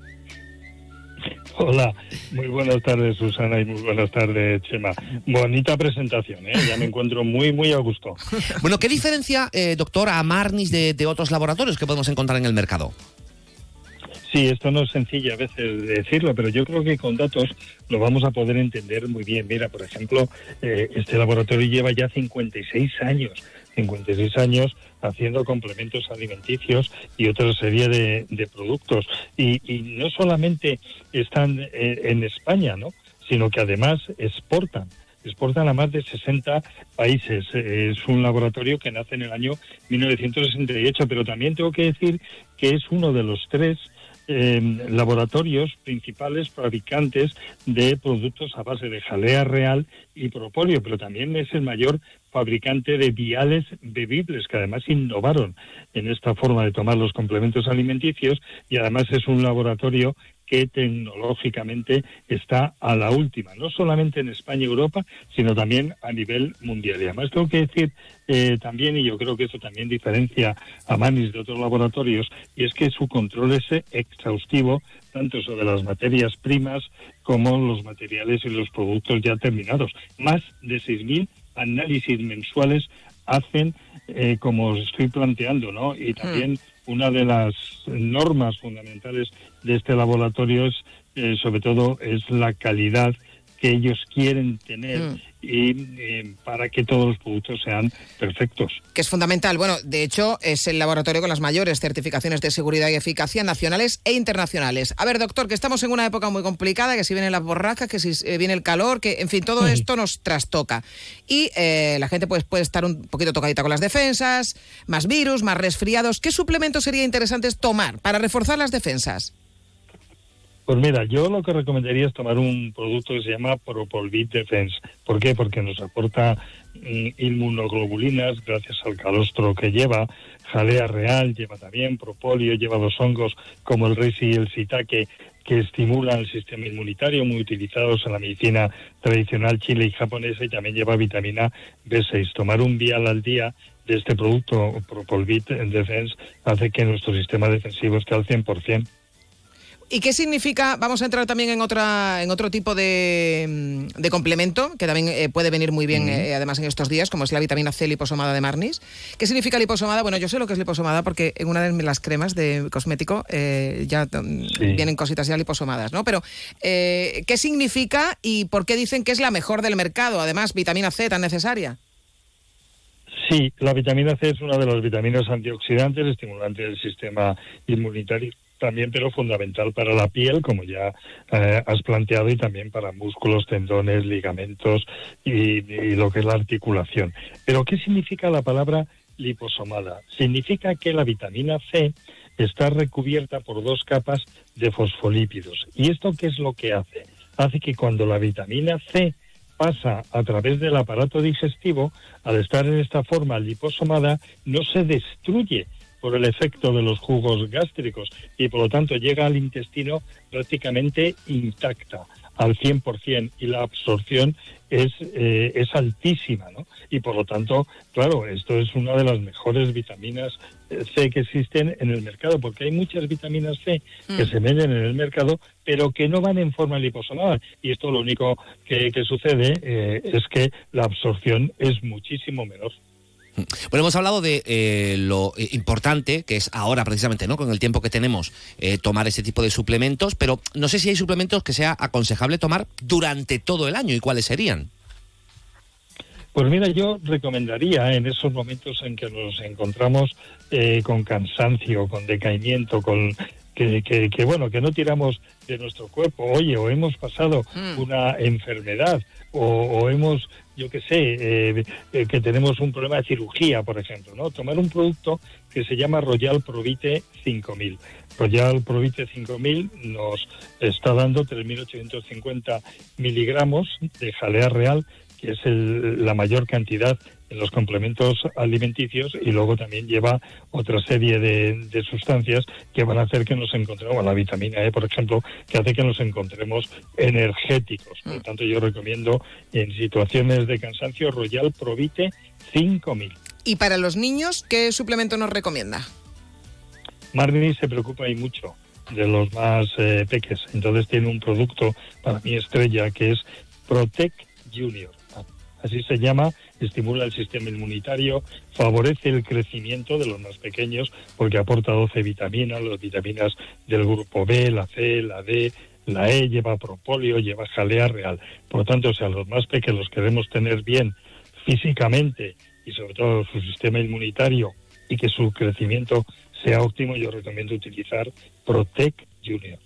Hola, muy buenas tardes Susana y muy buenas tardes Chema. Bonita presentación, ¿eh? ya me encuentro muy, muy a gusto. Bueno, ¿qué diferencia, eh, doctor, a Marnis de, de otros laboratorios que podemos encontrar en el mercado? Sí, esto no es sencillo a veces decirlo, pero yo creo que con datos lo vamos a poder entender muy bien. Mira, por ejemplo, eh, este laboratorio lleva ya 56 años, 56 años haciendo complementos alimenticios y otra serie de, de productos. Y, no solamente están eh, en España, ¿no? sino que además exportan exportan a más de 60 países. Es un laboratorio que nace en el año 1968, pero también tengo que decir que es uno de los tres eh, laboratorios principales fabricantes de productos a base de jalea real y propóleo, pero también es el mayor fabricante de viales bebibles, que además innovaron en esta forma de tomar los complementos alimenticios y además es un laboratorio que tecnológicamente está a la última, no solamente en España y Europa, sino también a nivel mundial. Y además tengo que decir eh, también, y yo creo que eso también diferencia a Manis de otros laboratorios, y es que su control es exhaustivo tanto sobre las materias primas como los materiales y los productos ya terminados. Más de 6.000 análisis mensuales hacen eh, como os estoy planteando, ¿no? Y también una de las normas fundamentales de este laboratorio es, eh, sobre todo, es la calidad que ellos quieren tener Mm. y eh, para que todos los productos sean perfectos. que es fundamental. Bueno, de hecho, es el laboratorio con las mayores certificaciones de seguridad y eficacia nacionales e internacionales. A ver, doctor, que estamos en una época muy complicada, que si vienen las borrascas, que si eh, viene el calor, que en fin, todo esto nos trastoca. Y eh, la gente pues, puede estar un poquito tocadita con las defensas, más virus, más resfriados. ¿Qué suplementos sería interesantes tomar para reforzar las defensas? Pues mira, yo lo que recomendaría es tomar un producto que se llama Propolvit Defense. ¿Por qué? Porque nos aporta mm, inmunoglobulinas gracias al calostro que lleva, jalea real, lleva también propolio, lleva dos hongos como el risi y el sitake que estimulan el sistema inmunitario, muy utilizados en la medicina tradicional chile y japonesa, y también lleva vitamina B6. Tomar un vial al día de este producto, Propolvit Defense, hace que nuestro sistema defensivo esté al 100%. ¿Y qué significa? Vamos a entrar también en otra, en otro tipo de, mm, de complemento que también eh, puede venir muy bien, eh, además en estos días, como es la vitamina C liposomada de Marnis. ¿Qué significa liposomada? Bueno, yo sé lo que es liposomada porque en una de las cremas de cosmético eh, ya mm, vienen cositas ya liposomadas, ¿no? Pero ¿qué significa y por qué dicen que es la mejor del mercado? Además, vitamina C tan necesaria. Sí, la vitamina C es una de las vitaminas antioxidantes, estimulantes del sistema inmunitario también, pero fundamental para la piel, como ya eh, has planteado, y también para músculos, tendones, ligamentos y, lo que es la articulación. Pero, ¿qué significa la palabra liposomada? Significa que la vitamina C está recubierta por dos capas de fosfolípidos. ¿Y esto qué es lo que hace? Hace que cuando la vitamina C pasa a través del aparato digestivo, al estar en esta forma liposomada, no se destruye por el efecto de los jugos gástricos y por lo tanto llega al intestino prácticamente intacta al 100% y la absorción es, eh, es altísima, ¿no? Y por lo tanto, claro, esto es una de las mejores vitaminas eh, C que existen en el mercado, porque hay muchas vitaminas C que mm. se venden en el mercado, pero que no van en forma liposomada. Y esto lo único que, sucede eh, es que la absorción es muchísimo menor. Bueno, hemos hablado de eh, lo eh, importante que es ahora precisamente, ¿no? Con el tiempo que tenemos, eh, tomar ese tipo de suplementos, pero no sé si hay suplementos que sea aconsejable tomar durante todo el año y cuáles serían. Pues mira, yo recomendaría en esos momentos en que nos encontramos con cansancio, con decaimiento, con que, que, bueno, que no tiramos de nuestro cuerpo, oye, o hemos pasado mm. una enfermedad, o, hemos, yo qué sé, eh, eh, que tenemos un problema de cirugía, por ejemplo, ¿no? Tomar un producto que se llama Royal Provite 5000. Royal Provite 5000 nos está dando 3.850 miligramos de jalea real, que es la mayor cantidad en los complementos alimenticios y luego también lleva otra serie de, sustancias que van a hacer que nos encontremos, la vitamina E, por ejemplo, que hace que nos encontremos energéticos. Por lo tanto, yo recomiendo en situaciones de cansancio Royal Provite 5000. ¿Y para los niños qué suplemento nos recomienda? Marni se preocupa y mucho de los más eh, peques. Entonces tiene un producto para mi estrella que es Protect Junior. Así se llama estimula el sistema inmunitario, favorece el crecimiento de los más pequeños porque aporta 12 vitaminas, las vitaminas del grupo B, la C, la D, la E, lleva propóleo, lleva jalea real. Por lo tanto, si a los más pequeños queremos tener bien físicamente y sobre todo su sistema inmunitario y que su crecimiento sea óptimo, yo recomiendo utilizar Protect Junior.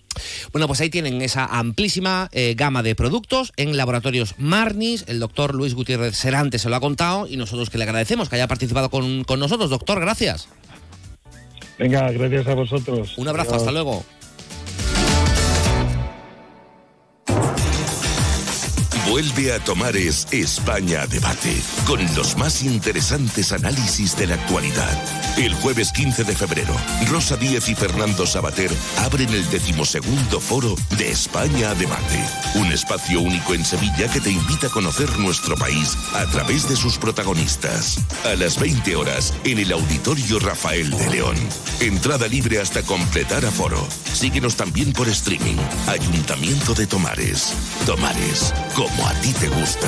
Bueno, pues ahí tienen esa amplísima eh, gama de productos en laboratorios Marnis. El doctor Luis Gutiérrez Serante se lo ha contado y nosotros que le agradecemos que haya participado con, con nosotros. Doctor, gracias. Venga, gracias a vosotros. Un abrazo, hasta luego. Vuelve a Tomares España Debate, con los más interesantes análisis de la actualidad. El jueves 15 de febrero, Rosa Díez y Fernando Sabater abren el decimosegundo foro de España Debate, un espacio único en Sevilla que te invita a conocer nuestro país a través de sus protagonistas. A las 20 horas, en el Auditorio Rafael de León. Entrada libre hasta completar aforo. Síguenos también por streaming. Ayuntamiento de Tomares. Tomares, como a ti te gusta.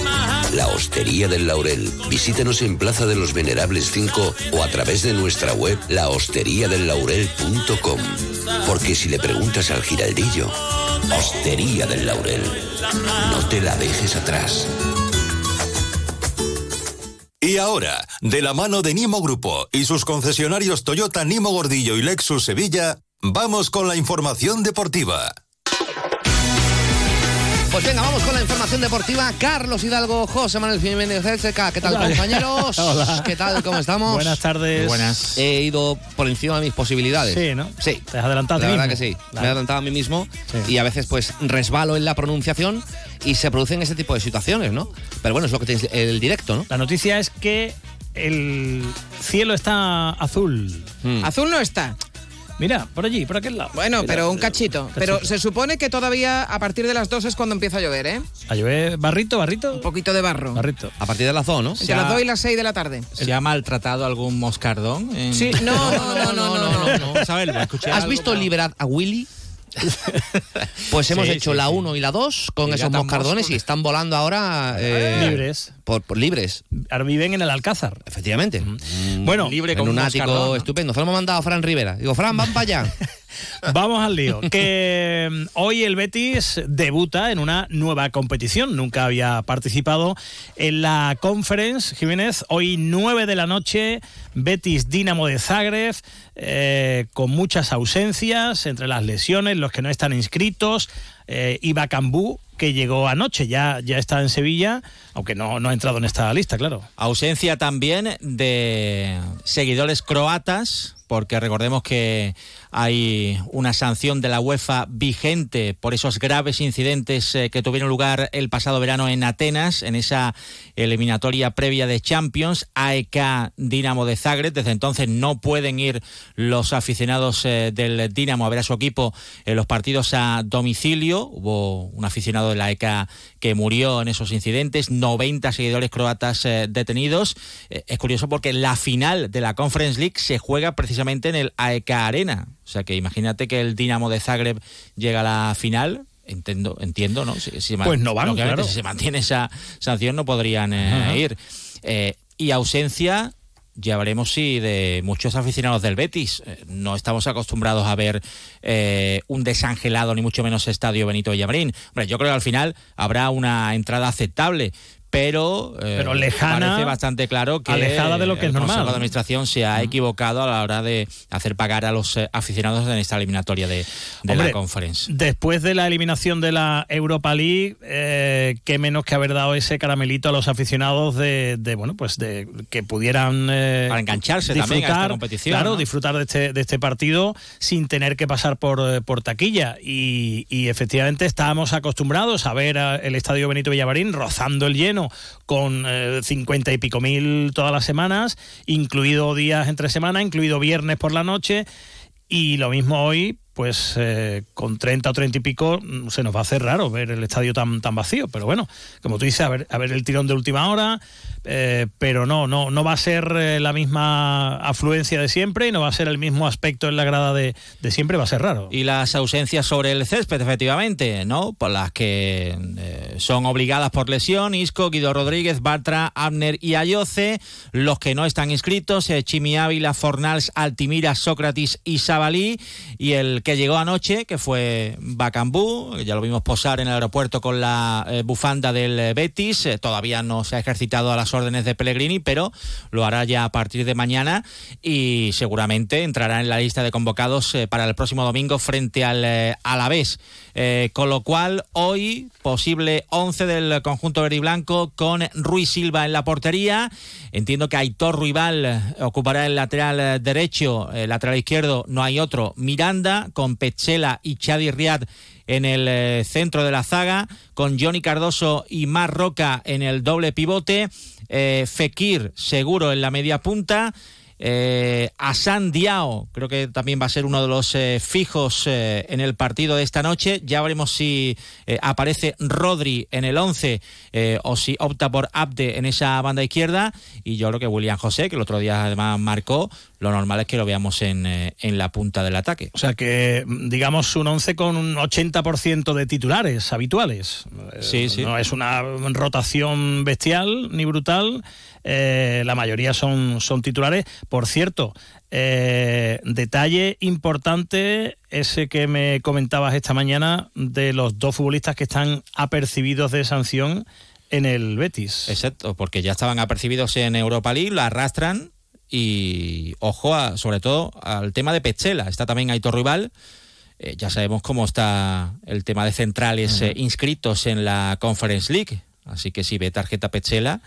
La Hostería del Laurel. Visítenos en Plaza de los Venerables 5 o a través de nuestra web lahosteriadellaurel.com. Porque si le preguntas al giraldillo, Hostería del Laurel, no te la dejes atrás. Y ahora, de la mano de Nimo Grupo y sus concesionarios Toyota Nimo Gordillo y Lexus Sevilla, vamos con la información deportiva. Pues venga, vamos con la información deportiva. Carlos Hidalgo, José Manuel Jiménez ¿Qué tal, Hola. compañeros? Hola. ¿Qué tal? ¿Cómo estamos? Buenas tardes. Buenas. He ido por encima de mis posibilidades. Sí, ¿no? Sí. Te has adelantado a La ti verdad mismo. que sí. Me he adelantado a mí mismo y a veces pues resbalo en la pronunciación y se producen ese tipo de situaciones, ¿no? Pero bueno, es lo que tienes el directo, ¿no? La noticia es que el cielo está azul. Mm. Azul no está. Mira, por allí, por aquel lado. Bueno, Mira, pero un eh, cachito. Pero se supone que todavía a partir de las 2 es cuando empieza a llover, ¿eh? A llover barrito, barrito. Un poquito de barro. Barrito. A partir de las 2, ¿no? Entre las 2 y las 6 de la tarde. ¿Se ha maltratado algún moscardón? en- Sí, no, no, no, no, no, no. Vamos a verlo, escuché ¿Has algo, visto pero- Liberad a Willy? Pues hemos Sí, hecho sí, la sí. 1 y la 2 con Y esos moscardones y están volando ahora eh, Libres. Por, por libres. Ahora viven en el Alcázar. Efectivamente. Bueno, libre en un ático estupendo. Se lo hemos mandado a Fran Rivera. Digo, Fran, van para allá. Vamos al lío. Que mm, hoy el Betis debuta en una nueva competición. Nunca había participado en la Conference. Jiménez, hoy 9 de la noche, Betis Dinamo de Zagreb, eh, con muchas ausencias entre las lesiones, los que no están inscritos. Eh, Iba Cambú, que llegó anoche, ya, ya está en Sevilla, aunque no, no ha entrado en esta lista, claro. Ausencia también de seguidores croatas, porque recordemos que hay una sanción de la UEFA vigente por esos graves incidentes eh, que tuvieron lugar el pasado verano en Atenas, en esa eliminatoria previa de Champions, AEK Dinamo de Zagreb. Desde entonces no pueden ir los aficionados eh, del Dinamo a ver a su equipo en los partidos a domicilio. Hubo un aficionado de la AEK que murió en esos incidentes, 90 seguidores croatas eh, detenidos. Es curioso porque la final de la Conference League se juega precisamente en el AEK Arena. O sea que imagínate que el Dinamo de Zagreb llega a la final. Entiendo, entiendo, ¿no? Si, si Pues no van, claro. Si se mantiene esa sanción no podrían eh, ir. Eh, y ausencia, ya veremos si de muchos aficionados del Betis. Eh, no estamos acostumbrados a ver un desangelado, ni mucho menos estadio Benito Villamarín. Hombre, yo creo que al final habrá una entrada aceptable. Pero, eh, Pero lejana, parece bastante claro que alejada de lo que el es normal. Consejo de Administración se ha equivocado a la hora de hacer pagar a los eh, aficionados en esta eliminatoria de, de Hombre, la Conference. Después de la eliminación de la Europa League, eh, qué menos que haber dado ese caramelito a los aficionados de, de, bueno, pues de que pudieran eh, Para engancharse también a esta competición, Claro, ¿no? disfrutar de este, de este partido sin tener que pasar por, por taquilla. Y, y efectivamente estábamos acostumbrados a ver a- el estadio Benito Villamarín rozando el lleno con eh, cincuenta y pico mil todas las semanas, incluido días entre semana, incluido viernes por la noche. Y lo mismo hoy, pues eh, con 30 o 30 y pico, mm, se nos va a hacer raro ver el estadio tan, tan vacío. Pero bueno, como tú dices, a ver, a ver el tirón de última hora, eh, pero no, no, no va a ser eh, la misma afluencia de siempre y no va a ser el mismo aspecto en la grada de, de siempre, va a ser raro. Y las ausencias sobre el césped, efectivamente, ¿no? Por las que son obligadas por lesión, Isco, Guido Rodríguez, Bartra, Abner y Ayoce. Los que no están inscritos, Chimi Ávila, Fornals, Altimira, Sócrates y Sabalí. Y el que llegó anoche, que fue Bacambú, ya lo vimos posar en el aeropuerto con la eh, bufanda del eh, Betis. Eh, todavía no se ha ejercitado a las órdenes de Pellegrini, pero lo hará ya a partir de mañana y seguramente entrará en la lista de convocados para el próximo domingo frente al Alavés. Con lo cual, hoy, posible 11 del conjunto verde y blanco con Ruiz Silva en la portería. Entiendo que Aitor Ruibal eh, ocupará el lateral derecho, el lateral izquierdo, no hay otro. Miranda con Petzela y Chadi Riad en el eh, centro de la zaga, con Johnny Cardoso y Mar Roca en el doble pivote, eh, Fekir seguro en la media punta. Eh, Asan Diao, creo que también va a ser uno de los eh, fijos en el partido de esta noche. Ya veremos si aparece Rodri en el 11 eh, o si opta por Abde en esa banda izquierda. Y yo creo que William José, que el otro día además marcó, lo normal es que lo veamos en, eh, en la punta del ataque. O sea que, digamos, un 11 con un 80% de titulares habituales. Sí, Eh, sí. No es una rotación bestial ni brutal. Eh, la mayoría son, son titulares. Por cierto, eh, detalle importante ese que me comentabas esta mañana de los dos futbolistas que están apercibidos de sanción en el Betis. Exacto, porque ya estaban apercibidos en Europa League, lo arrastran y ojo a, sobre todo al tema de Pechela. Está también Aitor Rival. Eh, ya sabemos cómo está el tema de centrales eh, inscritos en la Conference League. Así que si ve tarjeta Pechela,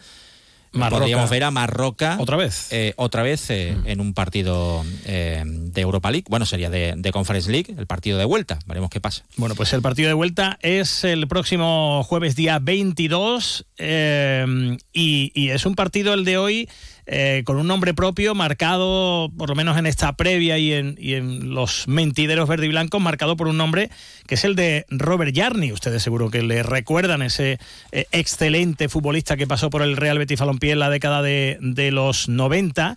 Marroca. podríamos ver a Marroca otra vez, eh, otra vez eh, en un partido eh, de Europa League. Bueno, sería de, de Conference League, el partido de vuelta. Veremos qué pasa. Bueno, pues el partido de vuelta es el próximo jueves día 22 eh, y, y es un partido el de hoy eh, con un nombre propio marcado, por lo menos en esta previa y en, los mentideros verde y blancos, marcado por un nombre que es el de Robert Jarni. Ustedes seguro que le recuerdan ese eh, excelente futbolista que pasó por el Real Betis Balompié en la década de, los 90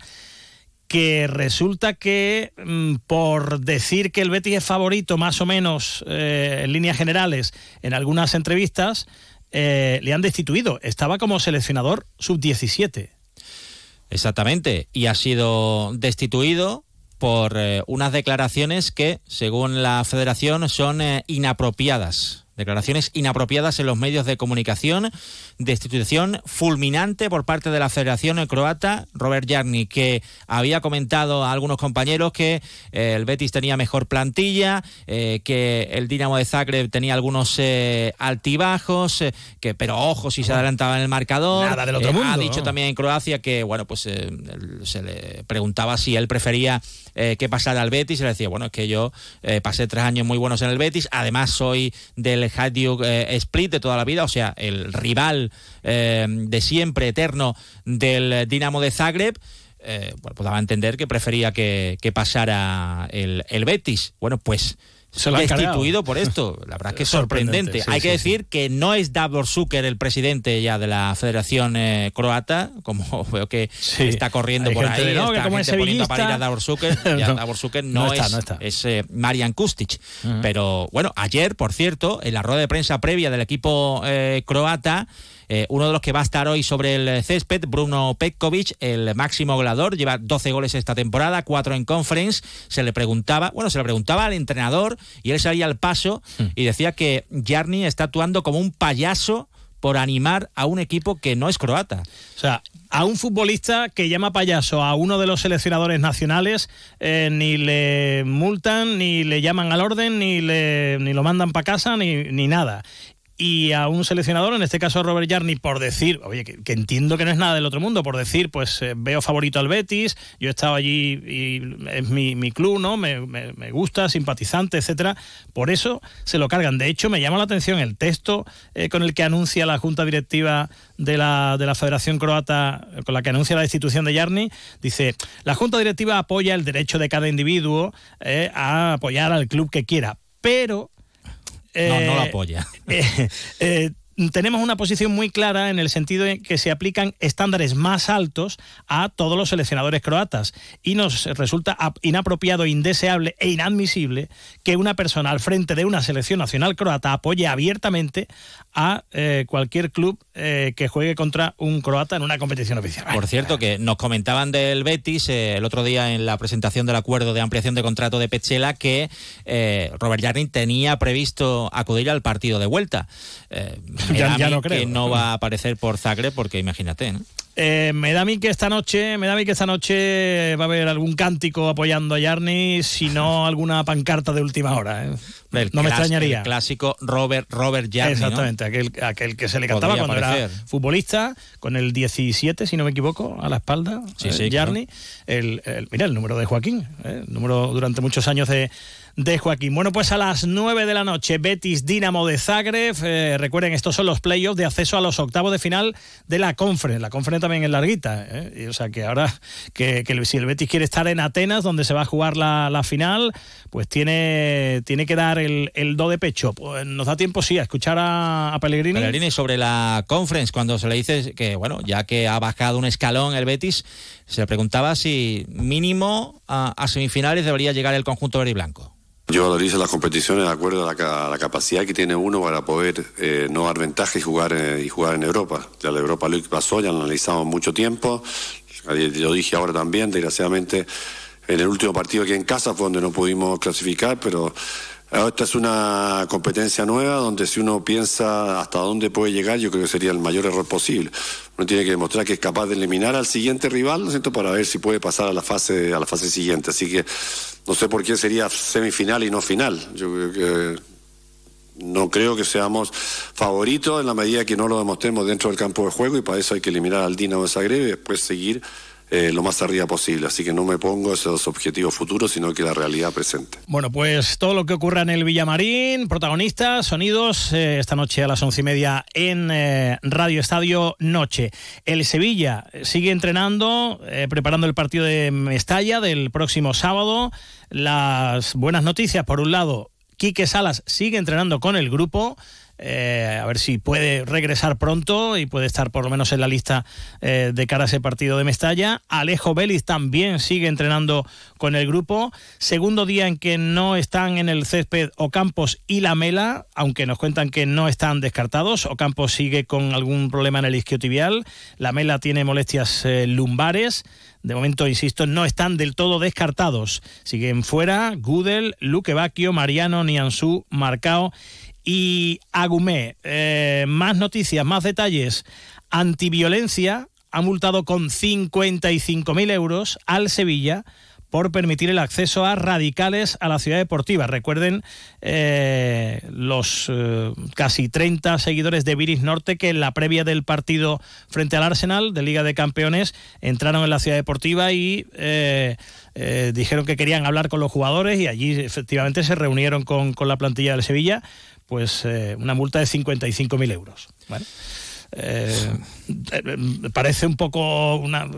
que resulta que mm, por decir que el Betis es favorito más o menos eh, en líneas generales en algunas entrevistas, le han destituido. Estaba como seleccionador sub-17. Exactamente, y ha sido destituido por eh, unas declaraciones que, según la federación, son eh, inapropiadas. Declaraciones inapropiadas en los medios de comunicación, destitución fulminante por parte de la Federación Croata, Robert Jarni, que había comentado a algunos compañeros que eh, el Betis tenía mejor plantilla, eh, que el Dinamo de Zagreb tenía algunos eh, altibajos, que pero ojo si se adelantaba en el marcador. Nada del otro mundo, Ha dicho ¿no? también en Croacia que, bueno, pues se le preguntaba si él prefería que pasara al Betis y le decía, bueno, es que yo pasé tres años muy buenos en el Betis, además soy del Hajduk eh, Split de toda la vida, o sea, el rival eh, de siempre, eterno, del Dinamo de Zagreb. Eh, bueno, pues daba a entender que prefería que, que pasara el, el Betis. Bueno, pues Se lo destituido por esto. La verdad es que es Sorprendente, sí, Hay que sí, decir que no es Davor Zucker el presidente ya de la Federación eh, Croata, como veo que está corriendo Hay por ahí, no, que está como es gente poniendo a parir a. Davor Zucker. Ya No. Davor Zucker no, No está, es, no está. es eh, Marian Kustic. Pero bueno, ayer, por cierto, en la rueda de prensa previa del equipo eh, croata, eh, uno de los que va a estar hoy sobre el césped, Bruno Petkovic, el máximo goleador, lleva 12 goles esta temporada, 4 en conference. Se le preguntaba, bueno, se le preguntaba al entrenador y él salía al paso y decía que Jarni está actuando como un payaso por animar a un equipo que no es croata. O sea, a un futbolista que llama payaso a uno de los seleccionadores nacionales, eh, ni le multan, ni le llaman al orden, ni, le, ni lo mandan para casa, ni, ni nada. Y a un seleccionador, en este caso Robert Jarni, por decir, oye, que, que entiendo que no es nada del otro mundo, por decir, pues eh, veo favorito al Betis, yo he estado allí y es mi, mi club, ¿no? Me, me- gusta, simpatizante, etcétera. Por eso se lo cargan. De hecho, me llama la atención el texto eh, con el que anuncia la Junta Directiva de la, de la Federación Croata, con la que anuncia la destitución de Yarni, dice, la Junta Directiva apoya el derecho de cada individuo eh, a apoyar al club que quiera, pero... No, no lo eh, apoya. eh, eh, tenemos una posición muy clara en el sentido de que se aplican estándares más altos a todos los seleccionadores croatas y nos resulta ap- inapropiado, indeseable e inadmisible que una persona al frente de una selección nacional croata apoye abiertamente a eh, cualquier club eh, que juegue contra un croata en una competición oficial. Por cierto, que nos comentaban del Betis eh, el otro día en la presentación del acuerdo de ampliación de contrato de Pechela que Robert Jarni tenía previsto acudir al partido de vuelta. Me Ya- da a ya mí no creo. que no va a aparecer por Zagreb porque imagínate, ¿no? Eh, me da a mí que esta noche, me da a mí que esta noche va a haber algún cántico apoyando a Yarni, si no alguna pancarta de última hora. ¿eh? El no me extrañaría. El clásico Robert, Robert Jarni, ¿no? Exactamente, aquel, aquel que se le cantaba Podría cuando era futbolista, con el 17, si no me equivoco, a la espalda, Sí, eh, sí, el- mira, el número de Joaquín, ¿eh? el número durante muchos años de, de Joaquín. Bueno, pues a las 9 de la noche, Betis Dinamo de Zagreb. Eh, recuerden, estos son los playoffs de acceso a los octavos de final de la Conference. La Conference también es larguita. ¿eh? o sea que ahora, que, si el Betis quiere estar en Atenas, donde se va a jugar la, final, pues tiene, tiene que dar el, do de pecho. Pues nos da tiempo, sí, a escuchar a, a Pellegrini. Pellegrini sobre la Conference, cuando se le dice que, bueno, ya que ha bajado un escalón el Betis, se le preguntaba si mínimo a, semifinales debería llegar el conjunto verde. Yo analizo las competiciones de acuerdo a la, capacidad que tiene uno para poder eh, no dar ventaja y jugar, eh, y jugar en Europa. Ya la Europa League pasó, ya lo analizamos mucho tiempo. Lo dije ahora también, desgraciadamente en el último partido aquí en casa fue donde no pudimos clasificar, pero esta es una competencia nueva donde si uno piensa hasta dónde puede llegar, yo creo que sería el mayor error posible. Uno tiene que demostrar que es capaz de eliminar al siguiente rival, ¿no siento? Para ver si puede pasar a la fase a la fase siguiente. Así que no sé por qué sería semifinal y no final. Yo no creo que seamos favoritos en la medida que no lo demostremos dentro del campo de juego y para eso hay que eliminar al Dinamo Zagreb y después seguir eh, lo más arriba posible. Así que no me pongo esos objetivos futuros, sino que la realidad presente. Bueno, pues todo lo que ocurra en el Villamarín, protagonistas, sonidos, eh, esta noche a las once y media en eh, Radio Estadio Noche. El Sevilla sigue entrenando, preparando el partido de Mestalla del próximo sábado. Las buenas noticias, por un lado, Quique Salas sigue entrenando con el grupo. Eh, a ver si puede regresar pronto y puede estar por lo menos en la lista eh, de cara a ese partido de Mestalla. Alejo Vélez también sigue entrenando con el grupo. Segundo día en que no están en el césped Ocampos y la Mela, aunque nos cuentan que no están descartados. Ocampos sigue con algún problema en el isquiotibial. La Mela tiene molestias eh, lumbares. De momento, insisto, no están del todo descartados. Siguen fuera Gudel, Luque Bacchio, Mariano, Nianzú, Marcao y Agumé. Eh, más noticias, más detalles. Antiviolencia ha multado con 55.000 euros al Sevilla por permitir el acceso a radicales a la ciudad deportiva. Recuerden eh, los eh, casi 30 seguidores de Viris Norte que en la previa del partido frente al Arsenal de Liga de Campeones entraron en la ciudad deportiva y dijeron que querían hablar con los jugadores y allí efectivamente se reunieron con, la plantilla del Sevilla, pues una multa de 55.000 euros. parece un poco una,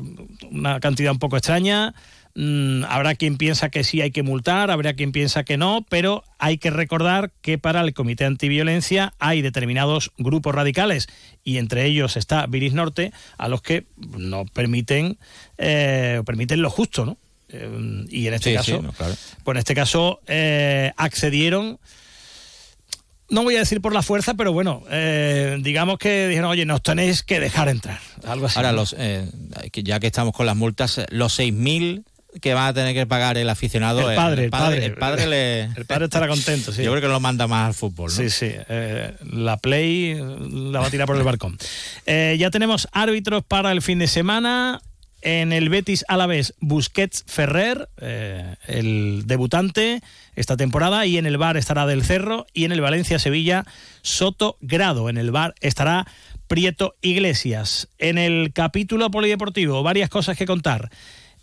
una cantidad un poco extraña. Mm, habrá quien piensa que sí hay que multar, habrá quien piensa que no, pero hay que recordar que para el Comité Antiviolencia hay determinados grupos radicales y entre ellos está Viris Norte a los que no permiten eh, permiten lo justo, ¿no? Eh, y en este caso, pues en este caso eh, accedieron no voy a decir por la fuerza, pero bueno, digamos que dijeron, oye, nos tenéis que dejar entrar. Algo así. Ahora, los, ya que estamos con las multas, los 6.000 que va a tener que pagar el aficionado. El padre, el, padre, el padre, le... el padre estará contento, sí. Yo creo que lo manda más al fútbol. ¿no? Sí, sí. Eh, la Play la va a tirar por el balcón. Eh, ya tenemos árbitros para el fin de semana. En el Betis Alavés, Busquets Ferrer, eh, el debutante esta temporada, y en el bar estará Del Cerro, y en el Valencia Sevilla, Soto Grado. En el bar estará Prieto Iglesias. En el capítulo polideportivo, varias cosas que contar.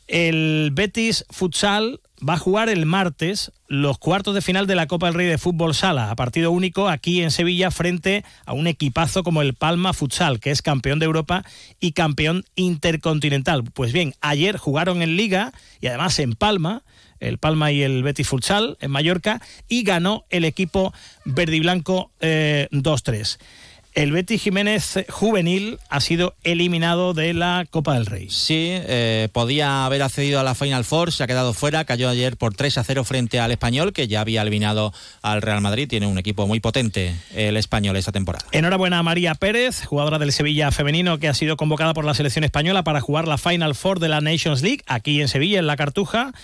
El Betis Futsal va a jugar el martes los cuartos de final de la Copa del Rey de Fútbol Sala, a partido único aquí en Sevilla frente a un equipazo como el Palma Futsal, que es campeón de Europa y campeón intercontinental. Pues bien, ayer jugaron en Liga y además en Palma, el Palma y el Betis Futsal en Mallorca, y ganó el equipo verde y blanco 2-3. Eh, el Betis Jiménez juvenil ha sido eliminado de la Copa del Rey. Sí, eh, podía haber accedido a la Final Four, se ha quedado fuera, cayó ayer por 3 a 0 frente al español, que ya había eliminado al Real Madrid. Tiene un equipo muy potente el español esta temporada. Enhorabuena a María Pérez, jugadora del Sevilla femenino, que ha sido convocada por la selección española para jugar la Final Four de la Nations League, aquí en Sevilla, en la Cartuja.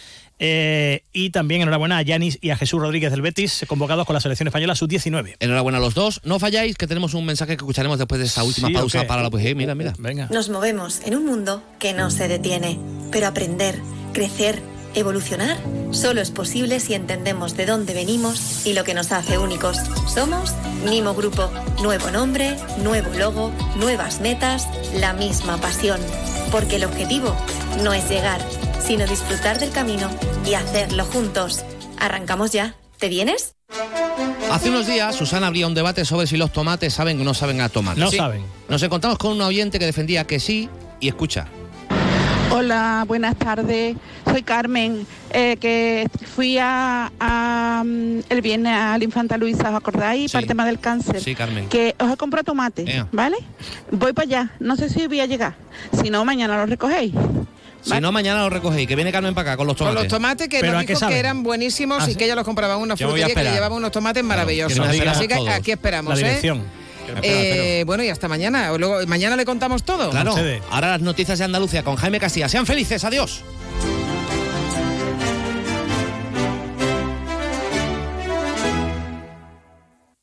Eh, y también enhorabuena a Yanis y a Jesús Rodríguez del Betis, convocados con la selección española sub-19. Enhorabuena a los dos. No falláis, que tenemos un mensaje que escucharemos después de esta última pausa para la pues, Mira, mira. Venga. Nos movemos en un mundo que no se detiene, pero aprender, crecer, evolucionar, solo es posible si entendemos de dónde venimos y lo que nos hace únicos. Somos Nimo Grupo. Nuevo nombre, nuevo logo, nuevas metas, la misma pasión. Porque el objetivo no es llegar sino disfrutar del camino y hacerlo juntos. Arrancamos ya. ¿Te vienes? Hace unos días Susana abría un debate sobre si los tomates saben o no saben a tomate. No Sí. saben. Nos encontramos con un oyente que defendía que sí y escucha. Hola, buenas tardes. Soy Carmen, eh, que fui a, a, mm, el viernes al Infanta Luisa, ¿os acordáis? Sí. Para el tema del cáncer. Sí, Carmen. Que os he comprado tomate. ¿vale? Voy para allá. No sé si voy a llegar. Si no, mañana lo recogéis. Si no, mañana lo recogéis, que viene Carmen para acá con los Con tomates. los tomates que ¿Pero nos dijo que eran buenísimos Ah, y que ella los compraba en una frutería que llevaba unos tomates maravillosos. que Así que aquí esperamos, La ¿eh? Eh, bueno, y hasta mañana. Luego, mañana le contamos todo. Claro, ahora las noticias de Andalucía con Jaime Castilla. Sean felices, adiós.